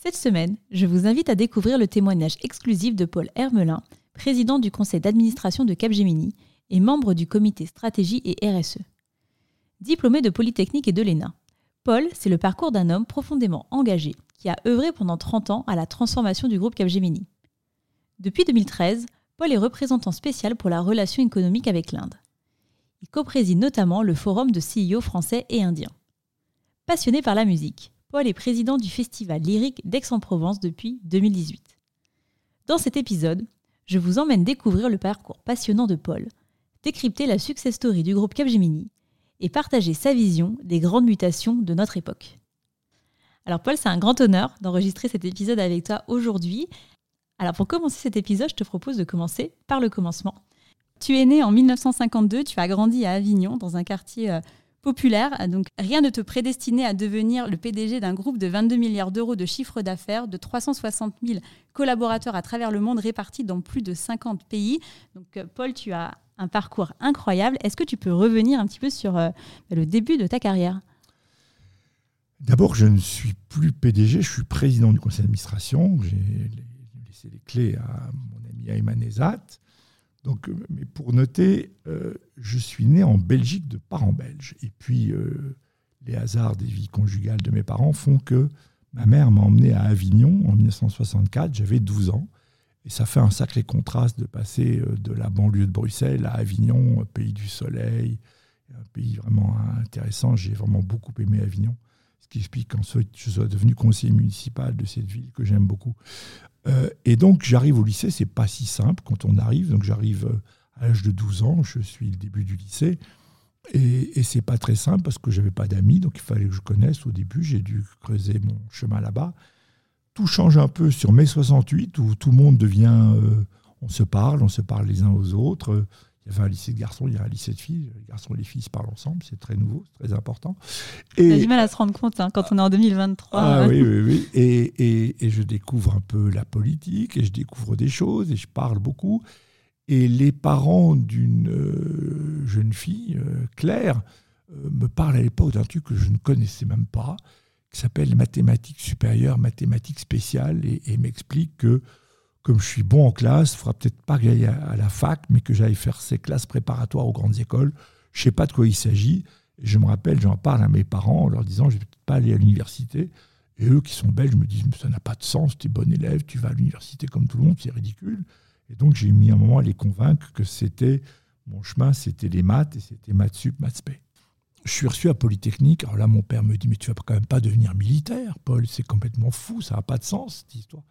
Cette semaine, je vous invite à découvrir le témoignage exclusif de Paul Hermelin, président du conseil d'administration de Capgemini et membre du comité stratégie et RSE. Diplômé de Polytechnique et de l'ENA, Paul, c'est le parcours d'un homme profondément engagé qui a œuvré pendant 30 ans à la transformation du groupe Capgemini. Depuis 2013, Paul est représentant spécial pour la relation économique avec l'Inde. Il co-préside notamment le forum de CEO français et indiens. Passionné par la musique, Paul est président du Festival lyrique d'Aix-en-Provence depuis 2018. Dans cet épisode, je vous emmène découvrir le parcours passionnant de Paul, décrypter la success story du groupe Capgemini et partager sa vision des grandes mutations de notre époque. Alors Paul, c'est un grand honneur d'enregistrer cet épisode avec toi aujourd'hui. Alors pour commencer cet épisode, je te propose de commencer par le commencement. Tu es né en 1952, tu as grandi à Avignon, dans un quartier euh, populaire. Donc rien ne te prédestinait à devenir le PDG d'un groupe de 22 milliards d'euros de chiffre d'affaires, de 360 000 collaborateurs à travers le monde répartis dans plus de 50 pays. Donc euh, Paul, tu as un parcours incroyable. Est-ce que tu peux revenir un petit peu sur euh, le début de ta carrière? D'abord, je ne suis plus PDG, je suis président du conseil d'administration. J'ai laissé les clés à mon ami Ayman Ezat. Donc, euh, mais pour noter, euh, je suis né en Belgique de parents belges. Et puis, euh, les hasards des vies conjugales de mes parents font que ma mère m'a emmené à Avignon en 1964. J'avais 12 ans. Et ça fait un sacré contraste de passer de la banlieue de Bruxelles à Avignon, pays du soleil, un pays vraiment intéressant. J'ai vraiment beaucoup aimé Avignon, ce qui explique qu'ensuite je sois devenu conseiller municipal de cette ville que j'aime beaucoup. Euh, et donc j'arrive au lycée, c'est pas si simple quand on arrive. Donc j'arrive euh, à l'âge de 12 ans, je suis le début du lycée. Et, et c'est pas très simple parce que j'avais pas d'amis, donc il fallait que je connaisse au début. J'ai dû creuser mon chemin là-bas. Tout change un peu sur mai 68 où tout le monde devient. Euh, on se parle, on se parle les uns aux autres. Il y avait un lycée de garçons, il y a un lycée de filles. Les garçons et les filles se parlent ensemble, c'est très nouveau, c'est très important. Et... On a du mal à se rendre compte hein, quand on est en 2023. Ah, oui, oui, oui. Et, et, et, je découvre un peu la politique, et je découvre des choses, et je parle beaucoup. Et les parents d'une euh, jeune fille, euh, Claire, euh, me parlent à l'époque d'un truc que je ne connaissais même pas, qui s'appelle mathématiques supérieures, mathématiques spéciales, et, et m'explique que comme je suis bon en classe, il ne faudra peut-être pas que à la fac, mais que j'aille faire ces classes préparatoires aux grandes écoles. Je ne sais pas de quoi il s'agit. je me rappelle, j'en parle à mes parents en leur disant, je ne vais peut-être pas aller à l'université. Et eux qui sont belges me disent, mais ça n'a pas de sens, tu es bon élève, tu vas à l'université comme tout le monde, c'est ridicule. Et donc j'ai mis un moment à les convaincre que c'était, mon chemin, c'était les maths, et c'était maths sup, maths spé je suis reçu à Polytechnique. Alors là, mon père me dit, mais tu vas quand même pas devenir militaire, Paul, c'est complètement fou, ça n'a pas de sens, cette histoire.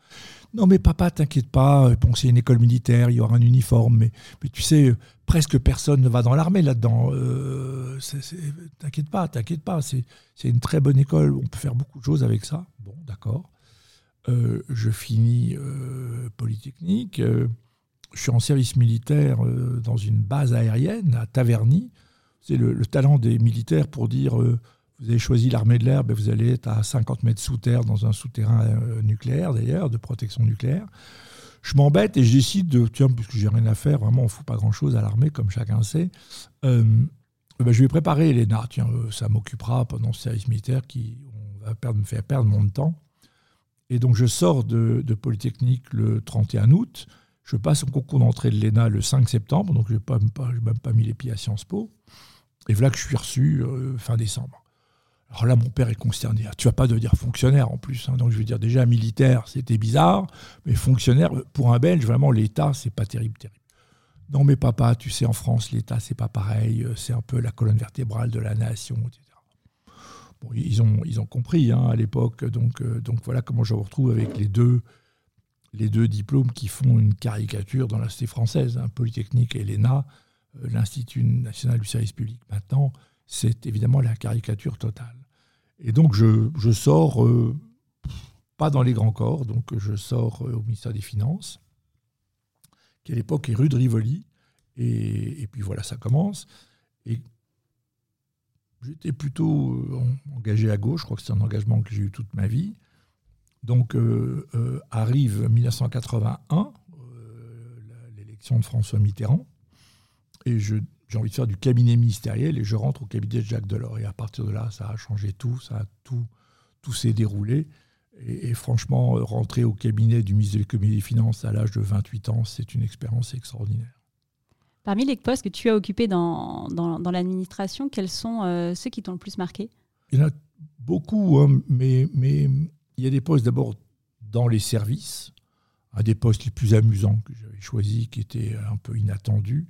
Non, mais papa, t'inquiète pas, bon, c'est une école militaire, il y aura un uniforme, mais, tu sais, presque personne ne va dans l'armée là-dedans. Euh, t'inquiète pas, t'inquiète pas, c'est une très bonne école, on peut faire beaucoup de choses avec ça. Bon, d'accord. Euh, je finis euh, Polytechnique, je suis en service militaire dans une base aérienne à Taverny, c'est le, talent des militaires pour dire euh, vous avez choisi l'armée de l'air, ben vous allez être à 50 mètres sous terre, dans un souterrain euh, nucléaire d'ailleurs, de protection nucléaire. Je m'embête et je décide de, tiens, puisque j'ai rien à faire, vraiment on ne fout pas grand-chose à l'armée, comme chacun sait, euh, ben je vais préparer l'ENA, tiens, ça m'occupera pendant ce service militaire qui va me faire perdre mon temps. Et donc je sors de, Polytechnique le 31 août, je passe au concours d'entrée de l'ENA le 5 septembre, donc je n'ai même pas mis les pieds à Sciences Po. Et voilà que je suis reçu euh, fin décembre. Alors là, mon père est consterné. Ah, tu vas pas devenir fonctionnaire en plus. Hein. Donc je veux dire, déjà militaire, c'était bizarre, mais fonctionnaire, pour un Belge, vraiment, l'État, c'est pas terrible, terrible. Non, mais papa, tu sais, en France, l'État, c'est pas pareil. Euh, c'est un peu la colonne vertébrale de la nation, etc. Bon, ils ont, ils ont compris hein, à l'époque. Donc, euh, donc voilà comment je me retrouve avec les deux, les deux diplômes qui font une caricature dans la cité française, hein, Polytechnique et l'ENA. Euh, l'Institut national du service public maintenant, c'est évidemment la caricature totale. Et donc je, sors, euh, pas dans les grands corps, donc je sors au ministère des Finances, qui à l'époque est rue de Rivoli. Et, et, puis voilà, ça commence. Et j'étais plutôt engagé à gauche, je crois que c'est un engagement que j'ai eu toute ma vie. Donc arrive 1981, l'élection de François Mitterrand, et j'ai envie de faire du cabinet ministériel, et je rentre au cabinet de Jacques Delors. Et à partir de là, ça a changé tout, ça a tout, tout s'est déroulé. Et, franchement, rentrer au cabinet du ministre de l'économie et des finances à l'âge de 28 ans, c'est une expérience extraordinaire. Parmi les postes que tu as occupés dans, dans, l'administration, quels sont euh, ceux qui t'ont le plus marqué? Il y en a beaucoup, hein, mais, mais il y a des postes d'abord dans les services, un des postes les plus amusants que j'avais choisi, qui était un peu inattendu.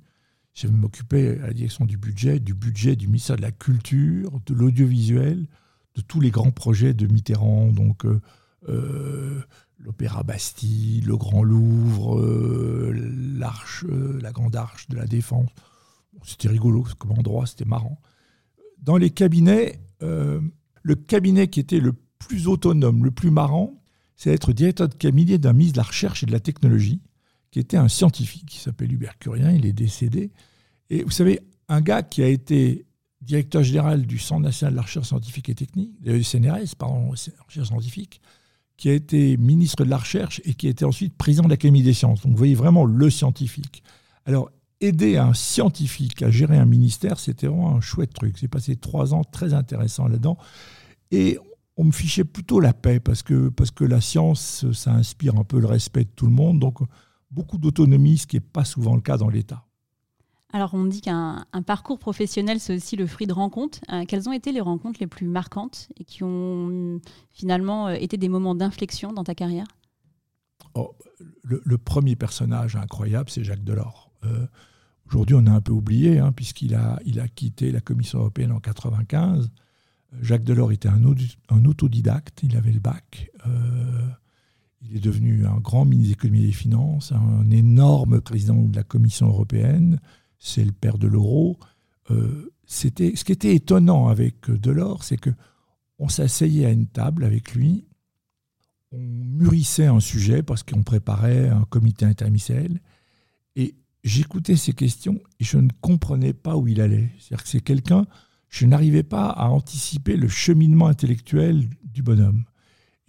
Je m'occupais à la direction du budget, du budget du ministère de la Culture, de l'audiovisuel, de tous les grands projets de Mitterrand, donc euh, euh, l'Opéra Bastille, le Grand Louvre, euh, l'arche, la Grande Arche de la Défense. c'était rigolo comme endroit, c'était marrant. Dans les cabinets, le cabinet qui était le plus autonome, le plus marrant, c'est être directeur de cabinet d'un ministre de la Recherche et de la Technologie, qui était un scientifique, qui s'appelle Hubert Curien, il est décédé. Et vous savez, un gars qui a été directeur général du Centre national de la recherche scientifique et technique, de CNRS, pardon, recherche scientifique, qui a été ministre de la Recherche et qui a été ensuite président de l'Académie des sciences. Donc vous voyez vraiment le scientifique. Alors, aider un scientifique à gérer un ministère, c'était vraiment un chouette truc. J'ai passé trois ans très intéressants là-dedans. Et on me fichait plutôt la paix parce que, parce que la science, ça inspire un peu le respect de tout le monde. Donc, beaucoup d'autonomie, ce qui n'est pas souvent le cas dans l'État. Alors, on dit qu'un parcours professionnel, c'est aussi le fruit de rencontres. Euh, quelles ont été les rencontres les plus marquantes et qui ont finalement euh, été des moments d'inflexion dans ta carrière? Oh, le, premier personnage incroyable, c'est Jacques Delors. Euh, aujourd'hui, on a un peu oublié, hein, puisqu'il a, quitté la Commission européenne en 1995. Jacques Delors était un, un, autodidacte, il avait le bac. il est devenu un grand ministre de l'économie et des finances, un énorme président de la Commission européenne c'est le père de l'euro. Euh, c'était, ce qui était étonnant avec Delors, c'est que on s'asseyait à une table avec lui, on mûrissait un sujet parce qu'on préparait un comité interministériel, et j'écoutais ses questions et je ne comprenais pas où il allait. C'est-à-dire que c'est quelqu'un, je n'arrivais pas à anticiper le cheminement intellectuel du bonhomme.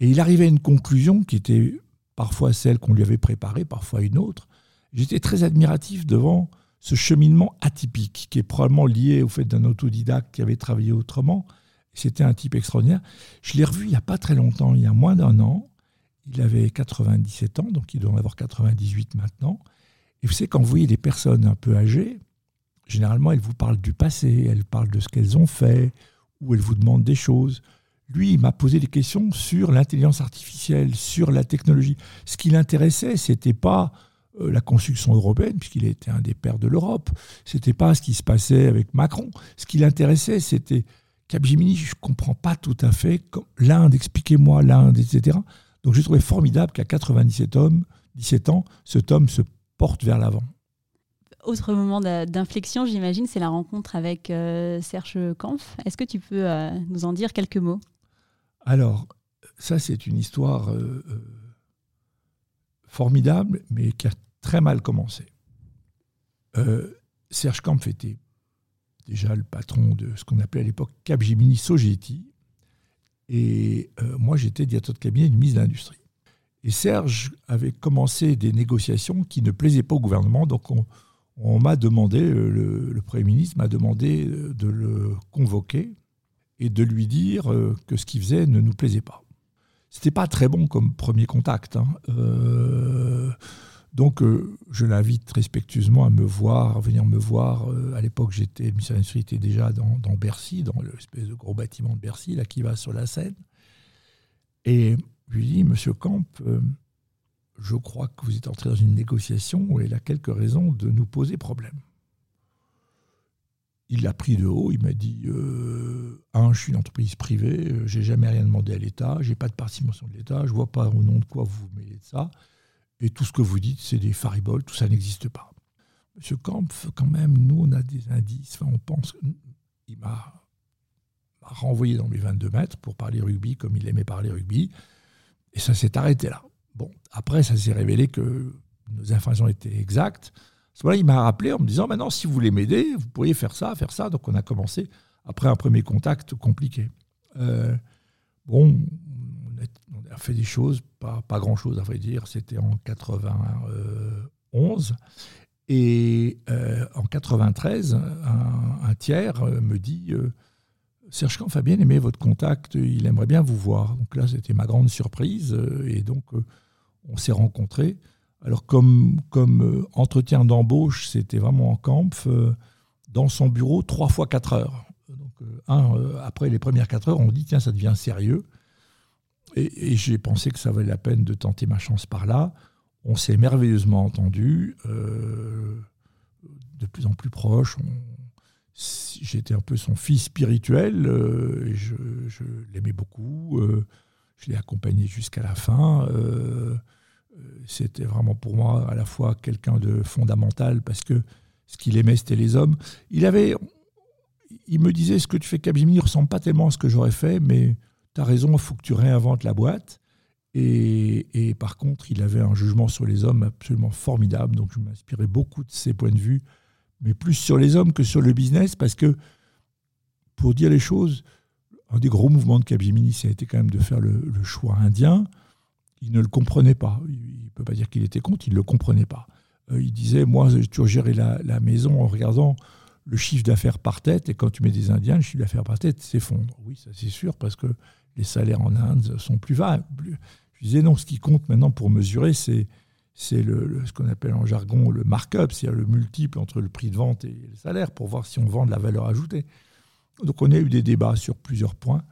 Et il arrivait à une conclusion qui était parfois celle qu'on lui avait préparée, parfois une autre. J'étais très admiratif devant ce cheminement atypique, qui est probablement lié au fait d'un autodidacte qui avait travaillé autrement. C'était un type extraordinaire. Je l'ai revu il n'y a pas très longtemps, il y a moins d'un an. Il avait 97 ans, donc il doit en avoir 98 maintenant. Et vous savez, quand vous voyez des personnes un peu âgées, généralement, elles vous parlent du passé, elles parlent de ce qu'elles ont fait, ou elles vous demandent des choses. Lui, il m'a posé des questions sur l'intelligence artificielle, sur la technologie. Ce qui l'intéressait, c'était pas la construction européenne, puisqu'il était un des pères de l'Europe. C'était pas ce qui se passait avec Macron. Ce qui l'intéressait, c'était Capgemini, je ne comprends pas tout à fait. L'Inde, expliquez-moi l'Inde, etc. Donc j'ai trouvé formidable qu'à 97 hommes, 17 ans, ce tome se porte vers l'avant. Autre moment d'inflexion, j'imagine, c'est la rencontre avec euh, Serge Kampf. Est-ce que tu peux euh, nous en dire quelques mots? Alors, ça, c'est une histoire formidable, mais qui a très mal commencé. Euh, Serge Kampf était déjà le patron de ce qu'on appelait à l'époque Capgemini Sogeti. Et euh, moi, j'étais directeur de cabinet du ministre de l'Industrie. Et Serge avait commencé des négociations qui ne plaisaient pas au gouvernement. Donc, on, m'a demandé, le, le, Premier ministre m'a demandé de le convoquer et de lui dire euh, que ce qu'il faisait ne nous plaisait pas. C'était pas très bon comme premier contact. Hein. Euh, donc, euh, je l'invite respectueusement à me voir, à venir me voir. Euh, à l'époque, j'étais, le était déjà dans, Bercy, dans l'espèce de gros bâtiment de Bercy, là, qui va sur la Seine. Et je lui dis, Monsieur Camp, je crois que vous êtes entré dans une négociation et il a quelques raisons de nous poser problème il l'a pris de haut. Il m'a dit euh, un, je suis une entreprise privée, euh, j'ai jamais rien demandé à l'État, j'ai pas de participation de l'État, je vois pas au nom de quoi vous vous mêlez de ça. Et tout ce que vous dites, c'est des fariboles, tout ça n'existe pas. Monsieur Kampf, quand même, nous, on a des indices. On pense. Il m'a renvoyé dans mes 22 mètres pour parler rugby comme il aimait parler rugby. Et ça s'est arrêté là. Bon, après, ça s'est révélé que nos informations étaient exactes. Ce moment-là, il m'a rappelé en me disant maintenant, si vous voulez m'aider, vous pourriez faire ça, faire ça. Donc, on a commencé après un premier contact compliqué. Euh, bon, on a, fait des choses, pas, grand-chose à vrai dire. C'était en 91. Et euh, en 93, un, tiers euh, me dit Serge Kampf a bien aimé votre contact, il aimerait bien vous voir. Donc là, c'était ma grande surprise. Et donc, on s'est rencontrés. Alors, comme, comme entretien d'embauche, c'était vraiment en camp, dans son bureau, trois fois quatre heures. Euh, après les premières quatre heures, on dit tiens, ça devient sérieux. Et, j'ai pensé que ça valait la peine de tenter ma chance par là. On s'est merveilleusement entendu, euh, de plus en plus proche. J'étais un peu son fils spirituel, euh, et je, l'aimais beaucoup. je l'ai accompagné jusqu'à la fin. C'était vraiment pour moi à la fois quelqu'un de fondamental parce que ce qu'il aimait, c'était les hommes. Il avait, il me disait ce que tu fais Capgemini ne ressemble pas tellement à ce que j'aurais fait, mais tu as raison, il faut que tu réinventes la boîte. Et, par contre, il avait un jugement sur les hommes absolument formidable. Donc, je m'inspirais beaucoup de ses points de vue, mais plus sur les hommes que sur le business, parce que, pour dire les choses, un des gros mouvements de Capgemini, ça a été quand même de faire le, choix indien. Il ne le comprenait pas. Il ne peut pas dire qu'il était contre, il ne le comprenait pas. Euh, il disait, moi, j'ai toujours géré la, maison en regardant le chiffre d'affaires par tête, et quand tu mets des Indiens, le chiffre d'affaires par tête s'effondre. Oui, ça c'est sûr, parce que les salaires en Inde sont plus bas. Je disais non, ce qui compte maintenant pour mesurer, c'est c'est le, ce qu'on appelle en jargon le markup, c'est-à-dire le multiple entre le prix de vente et le salaire, pour voir si on vend de la valeur ajoutée. Donc on a eu des débats sur plusieurs points,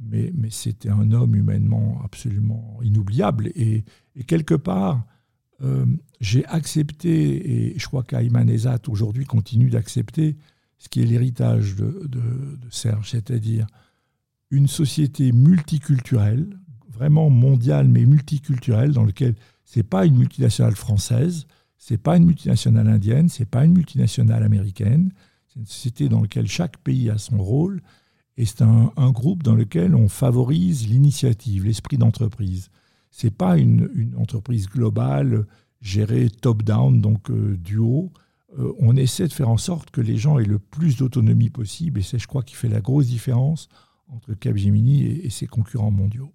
mais, c'était un homme humainement absolument inoubliable. Et, quelque part, euh, j'ai accepté, et je crois qu'Ayman Ezat aujourd'hui continue d'accepter, ce qui est l'héritage de, Serge, c'est-à-dire une société multiculturelle, vraiment mondiale mais multiculturelle, dans laquelle ce n'est pas une multinationale française, ce n'est pas une multinationale indienne, ce n'est pas une multinationale américaine, c'est une société dans laquelle chaque pays a son rôle, et c'est un, groupe dans lequel on favorise l'initiative, l'esprit d'entreprise. Ce n'est pas une, une entreprise globale gérer top-down, donc euh, du haut. Euh, on essaie de faire en sorte que les gens aient le plus d'autonomie possible, et c'est, je crois, qui fait la grosse différence entre Capgemini et, et ses concurrents mondiaux.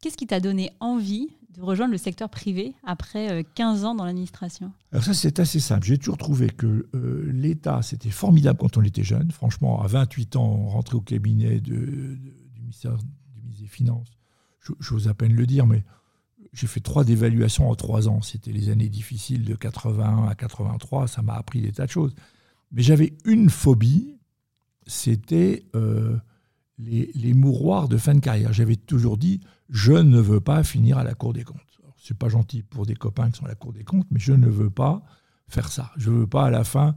Qu'est-ce qui t'a donné envie de rejoindre le secteur privé après 15 euh, ans dans l'administration Alors ça, c'est assez simple. J'ai toujours trouvé que l'État, c'était formidable quand on était jeune. Franchement, à 28 ans, on au cabinet du ministère des Finances. J'ose à peine le dire, mais j'ai fait trois dévaluations en trois ans. C'était les années difficiles de 81 à 83. Ça m'a appris des tas de choses. Mais j'avais une phobie, c'était euh, les, les, mouroirs de fin de carrière. J'avais toujours dit, je ne veux pas finir à la Cour des comptes. C'est pas gentil pour des copains qui sont à la Cour des comptes, mais je ne veux pas faire ça. Je ne veux pas à la fin.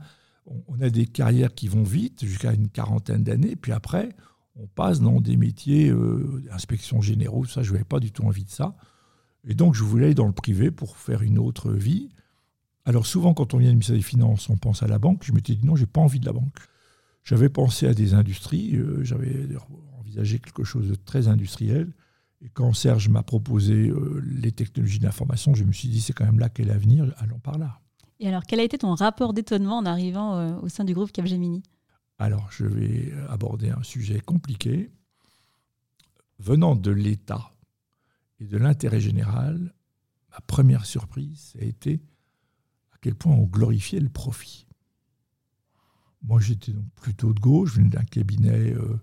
On a des carrières qui vont vite, jusqu'à une quarantaine d'années, puis après, on passe dans des métiers euh, d'inspection généraux. Ça, je n'avais pas du tout envie de ça. Et donc, je voulais aller dans le privé pour faire une autre vie. Alors, souvent, quand on vient du ministère des Finances, on pense à la banque. Je m'étais dit non, j'ai pas envie de la banque. J'avais pensé à des industries. Euh, j'avais envisagé quelque chose de très industriel. Et quand Serge m'a proposé euh, les technologies d'information, je me suis dit c'est quand même là qu'est l'avenir, allons par là. Et alors, quel a été ton rapport d'étonnement en arrivant euh, au sein du groupe Capgemini? Alors, je vais aborder un sujet compliqué. Venant de l'État, et de l'intérêt général, ma première surprise a été à quel point on glorifiait le profit. Moi, j'étais donc plutôt de gauche, je venais d'un cabinet euh,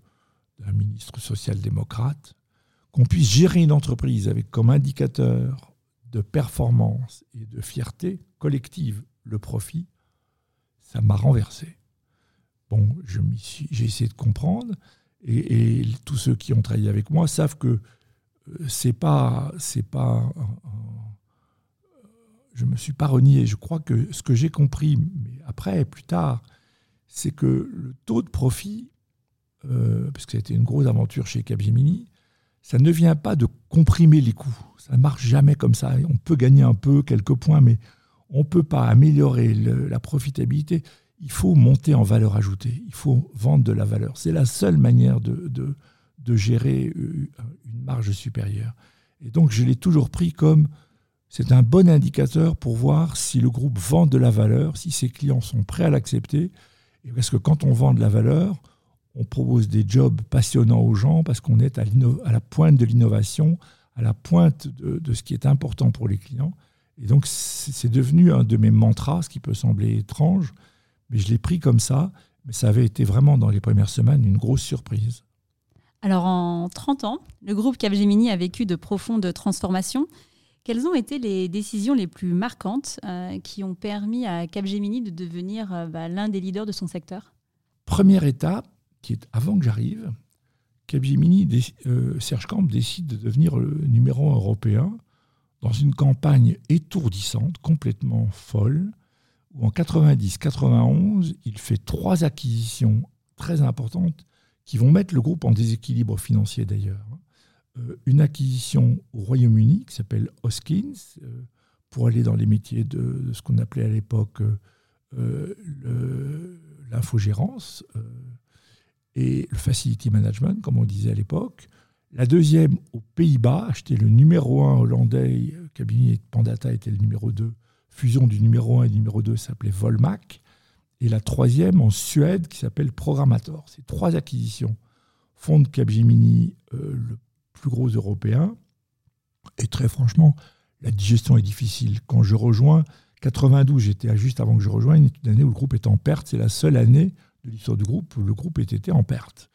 d'un ministre social-démocrate. Qu'on puisse gérer une entreprise avec comme indicateur de performance et de fierté collective le profit, ça m'a renversé. Bon, j'ai essayé de comprendre, et, tous ceux qui ont travaillé avec moi savent que c'est pas, c'est pas, je me suis pas renié. Je crois que ce que j'ai compris, mais après, plus tard, c'est que le taux de profit, euh, parce que ça a été une grosse aventure chez Capgemini, ça ne vient pas de comprimer les coûts. Ça ne marche jamais comme ça. On peut gagner un peu, quelques points, mais on ne peut pas améliorer la profitabilité. Il faut monter en valeur ajoutée. Il faut vendre de la valeur. C'est la seule manière de, de, gérer euh, une marge supérieure. Et donc, je l'ai toujours pris comme c'est un bon indicateur pour voir si le groupe vend de la valeur, si ses clients sont prêts à l'accepter. Parce que quand on vend de la valeur, on propose des jobs passionnants aux gens parce qu'on est à, la pointe de l'innovation, à la pointe de, ce qui est important pour les clients. Et donc, c'est devenu un de mes mantras, ce qui peut sembler étrange, mais je l'ai pris comme ça. Mais ça avait été vraiment, dans les premières semaines, une grosse surprise. Alors, en 30 ans, le groupe Capgemini a vécu de profondes transformations. Quelles ont été les décisions les plus marquantes euh, qui ont permis à Capgemini de devenir euh, bah, l'un des leaders de son secteur? Première étape, qui est avant que j'arrive, Capgemini, euh, Serge Camp décide de devenir le numéro européen dans une campagne étourdissante, complètement folle, où en 90-91, il fait trois acquisitions très importantes qui vont mettre le groupe en déséquilibre financier d'ailleurs. Euh, une acquisition au Royaume-Uni qui s'appelle Hoskins, euh, pour aller dans les métiers de, ce qu'on appelait à l'époque l'infogérance et le facility management, comme on disait à l'époque. La deuxième, aux Pays-Bas, acheter le numéro 1 hollandais, cabinet Pandata était le numéro 2. Fusion du numéro 1 et du numéro 2 s'appelait Volmac. Et la troisième en Suède qui s'appelle Programmator. Ces trois acquisitions font de Capgemini euh, le plus gros européen. Et très franchement, la digestion est difficile. Quand je rejoins, 92, j'étais juste avant que je rejoigne, une année où le groupe est en perte. C'est la seule année l'histoire du groupe, le groupe était en perte.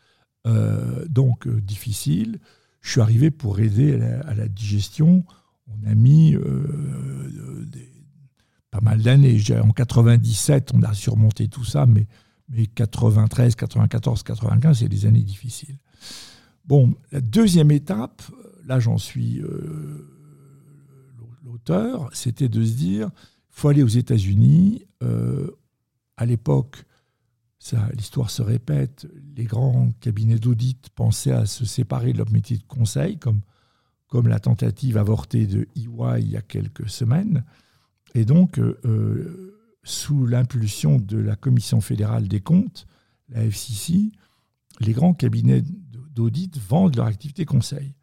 Euh, donc, euh, difficile. Je suis arrivé pour aider à la, digestion. On a mis euh, pas mal d'années. En 97, on a surmonté tout ça, mais, mais 93, 94, 95, c'est des années difficiles. Bon, la deuxième étape, là j'en suis l'auteur, c'était de se dire, il faut aller aux États-Unis. à l'époque, l'histoire se répète, les grands cabinets d'audit pensaient à se séparer de leur métier de conseil, comme, la tentative avortée de EY il y a quelques semaines. Et donc, euh, sous l'impulsion de la Commission fédérale des comptes, la FCC, les grands cabinets d'audit vendent leur activité conseil.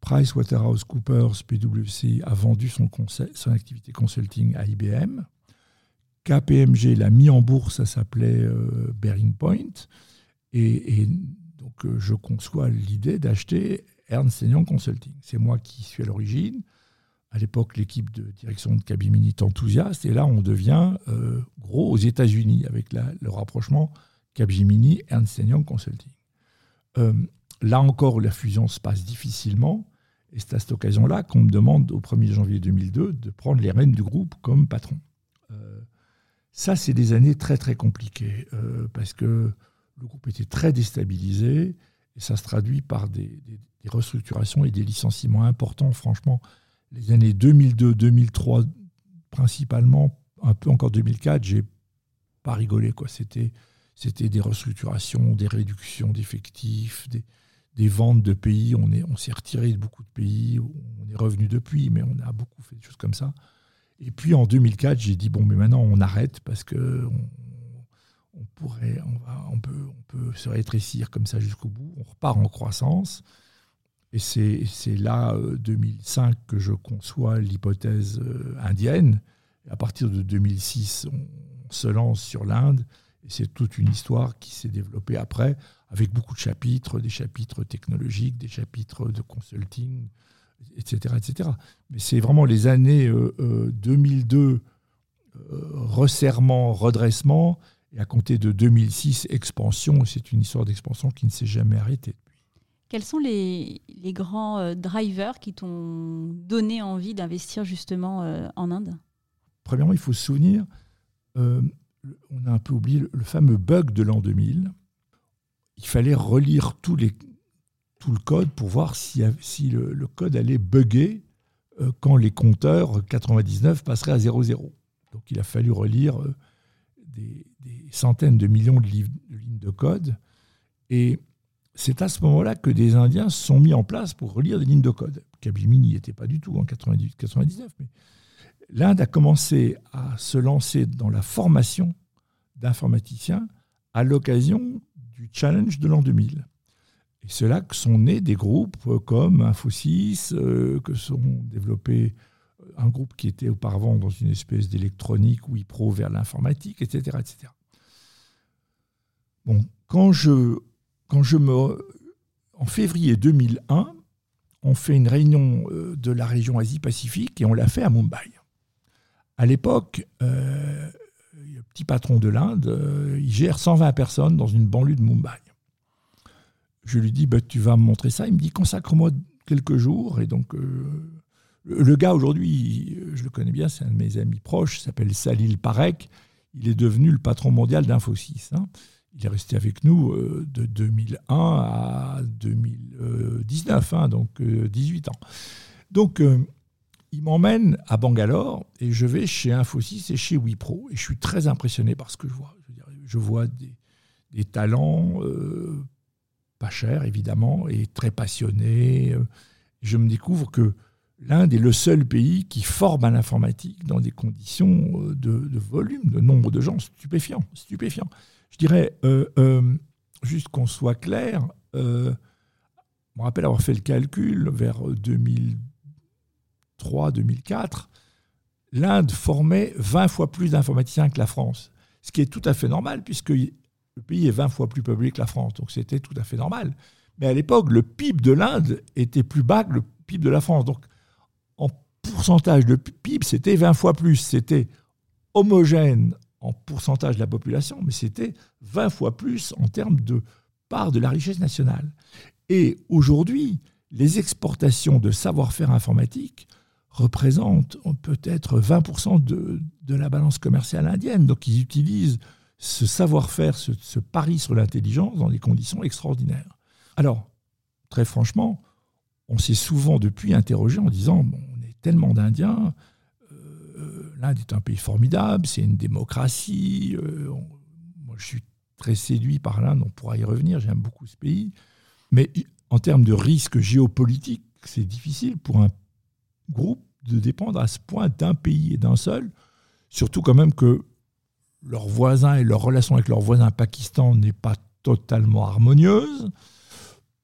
PricewaterhouseCoopers, PwC, a vendu son, son activité consulting à IBM. KPMG l'a mis en bourse, ça s'appelait euh, Bearing Point. Et, donc, euh, je conçois l'idée d'acheter Ernst Young Consulting. C'est moi qui suis à l'origine. À l'époque, l'équipe de direction de Capgemini est enthousiaste. Et là, on devient euh, gros aux États-Unis avec le rapprochement Capgemini, Ernst Young Consulting. là encore, la fusion se passe difficilement. Et c'est à cette occasion-là qu'on me demande, au 1er janvier 2002, de prendre les rênes du groupe comme patron. Ça, c'est des années très très compliquées euh, parce que le groupe était très déstabilisé et ça se traduit par des, restructurations et des licenciements importants. Franchement, les années 2002, 2003, principalement, un peu encore 2004, j'ai pas rigolé. Quoi. C'était, c'était des restructurations, des réductions d'effectifs, des, ventes de pays. On, est, on s'est retiré de beaucoup de pays. On est revenu depuis, mais on a beaucoup fait des choses comme ça. Et puis en 2004, j'ai dit bon, mais maintenant on arrête parce que on, pourrait, on, peut, on peut se rétrécir comme ça jusqu'au bout. On repart en croissance. Et c'est là, 2005, euh, que je conçois l'hypothèse euh, indienne. À partir de 2006, on, se lance sur l'Inde. Et c'est toute une histoire qui s'est développée après, avec beaucoup de chapitres, des chapitres technologiques, des chapitres de consulting, etc. etc. Mais c'est vraiment les années 2002, euh, euh, euh, resserrement, redressement, et à compter de 2006, expansion. C'est une histoire d'expansion qui ne s'est jamais arrêtée. Quels sont les, les grands drivers qui t'ont donné envie d'investir justement en Inde? Premièrement, il faut se souvenir, on a un peu oublié le fameux bug de l'an 2000. Il fallait relire tous les, tout le code pour voir si, si le, code allait bugger euh, quand les compteurs 99 passeraient à 00. Donc il a fallu relire euh, des, centaines de millions de, lignes de code. Et c'est à ce moment-là que des Indiens se sont mis en place pour relire des lignes de code. Capgemini n'y était pas du tout en 98-99, mais l'Inde a commencé à se lancer dans la formation d'informaticiens à l'occasion du challenge de l'an 2000. Et c'est là que sont nés des groupes comme Infosys, euh, que sont développés euh, un groupe qui était auparavant dans une espèce d'électronique, Wipro vers l'informatique, etc., etc. Bon, quand je, quand je me, en février 2001, on fait une réunion euh, de la région Asie-Pacifique et on l'a fait à Mumbai. À l'époque, euh, le petit patron de l'Inde, euh, il gère 120 personnes dans une banlieue de Mumbai. Je lui dis, bah, tu vas me montrer ça. Il me dit, consacre-moi quelques jours. Et donc, le, gars aujourd'hui, je le connais bien, c'est un de mes amis proches, s'appelle Salil Parek. Il est devenu le patron mondial d'Infosys. Hein. Il est resté avec nous euh, de 2001 à 2019, hein, donc 18 euh, ans. Donc, euh, il m'emmène à Bangalore et je vais chez Infosys et chez Wipro. Et je suis très impressionné par ce que je vois. Je, vois des, talents pas chers, évidemment, et très passionnés. Je me découvre que l'Inde est le seul pays qui forme à l'informatique dans des conditions de, de, volume, de nombre de gens stupéfiants. je dirais, euh, euh, juste qu'on soit clair, euh, je me rappelle avoir fait le calcul vers 2003-2004, l'Inde formait 20 fois plus d'informaticiens que la France, ce qui est tout à fait normal puisque le pays est 20 fois plus peuplé que la France, donc c'était tout à fait normal. Mais à l'époque, le PIB de l'Inde était plus bas que le PIB de la France. Donc, en pourcentage de PIB, c'était 20 fois plus. C'était homogène en pourcentage de la population, mais c'était 20 fois plus en termes de part de la richesse nationale. Et aujourd'hui, les exportations de savoir-faire informatique représentent peut-être 20% de, de, la balance commerciale indienne. Donc ils utilisent ce savoir-faire, ce, pari sur l'intelligence dans des conditions extraordinaires. Alors, très franchement, on s'est souvent depuis interrogé en disant, bon, on est tellement d'Indiens, l'Inde est un pays formidable, c'est une démocratie. Euh, moi, je suis très séduit par l'Inde, on pourra y revenir, j'aime beaucoup ce pays. Mais en termes de risque géopolitique, c'est difficile pour un groupe de dépendre à ce point d'un pays et d'un seul, surtout quand même que leurs voisins et leur relation avec leurs voisins Pakistan n'est pas totalement harmonieuse.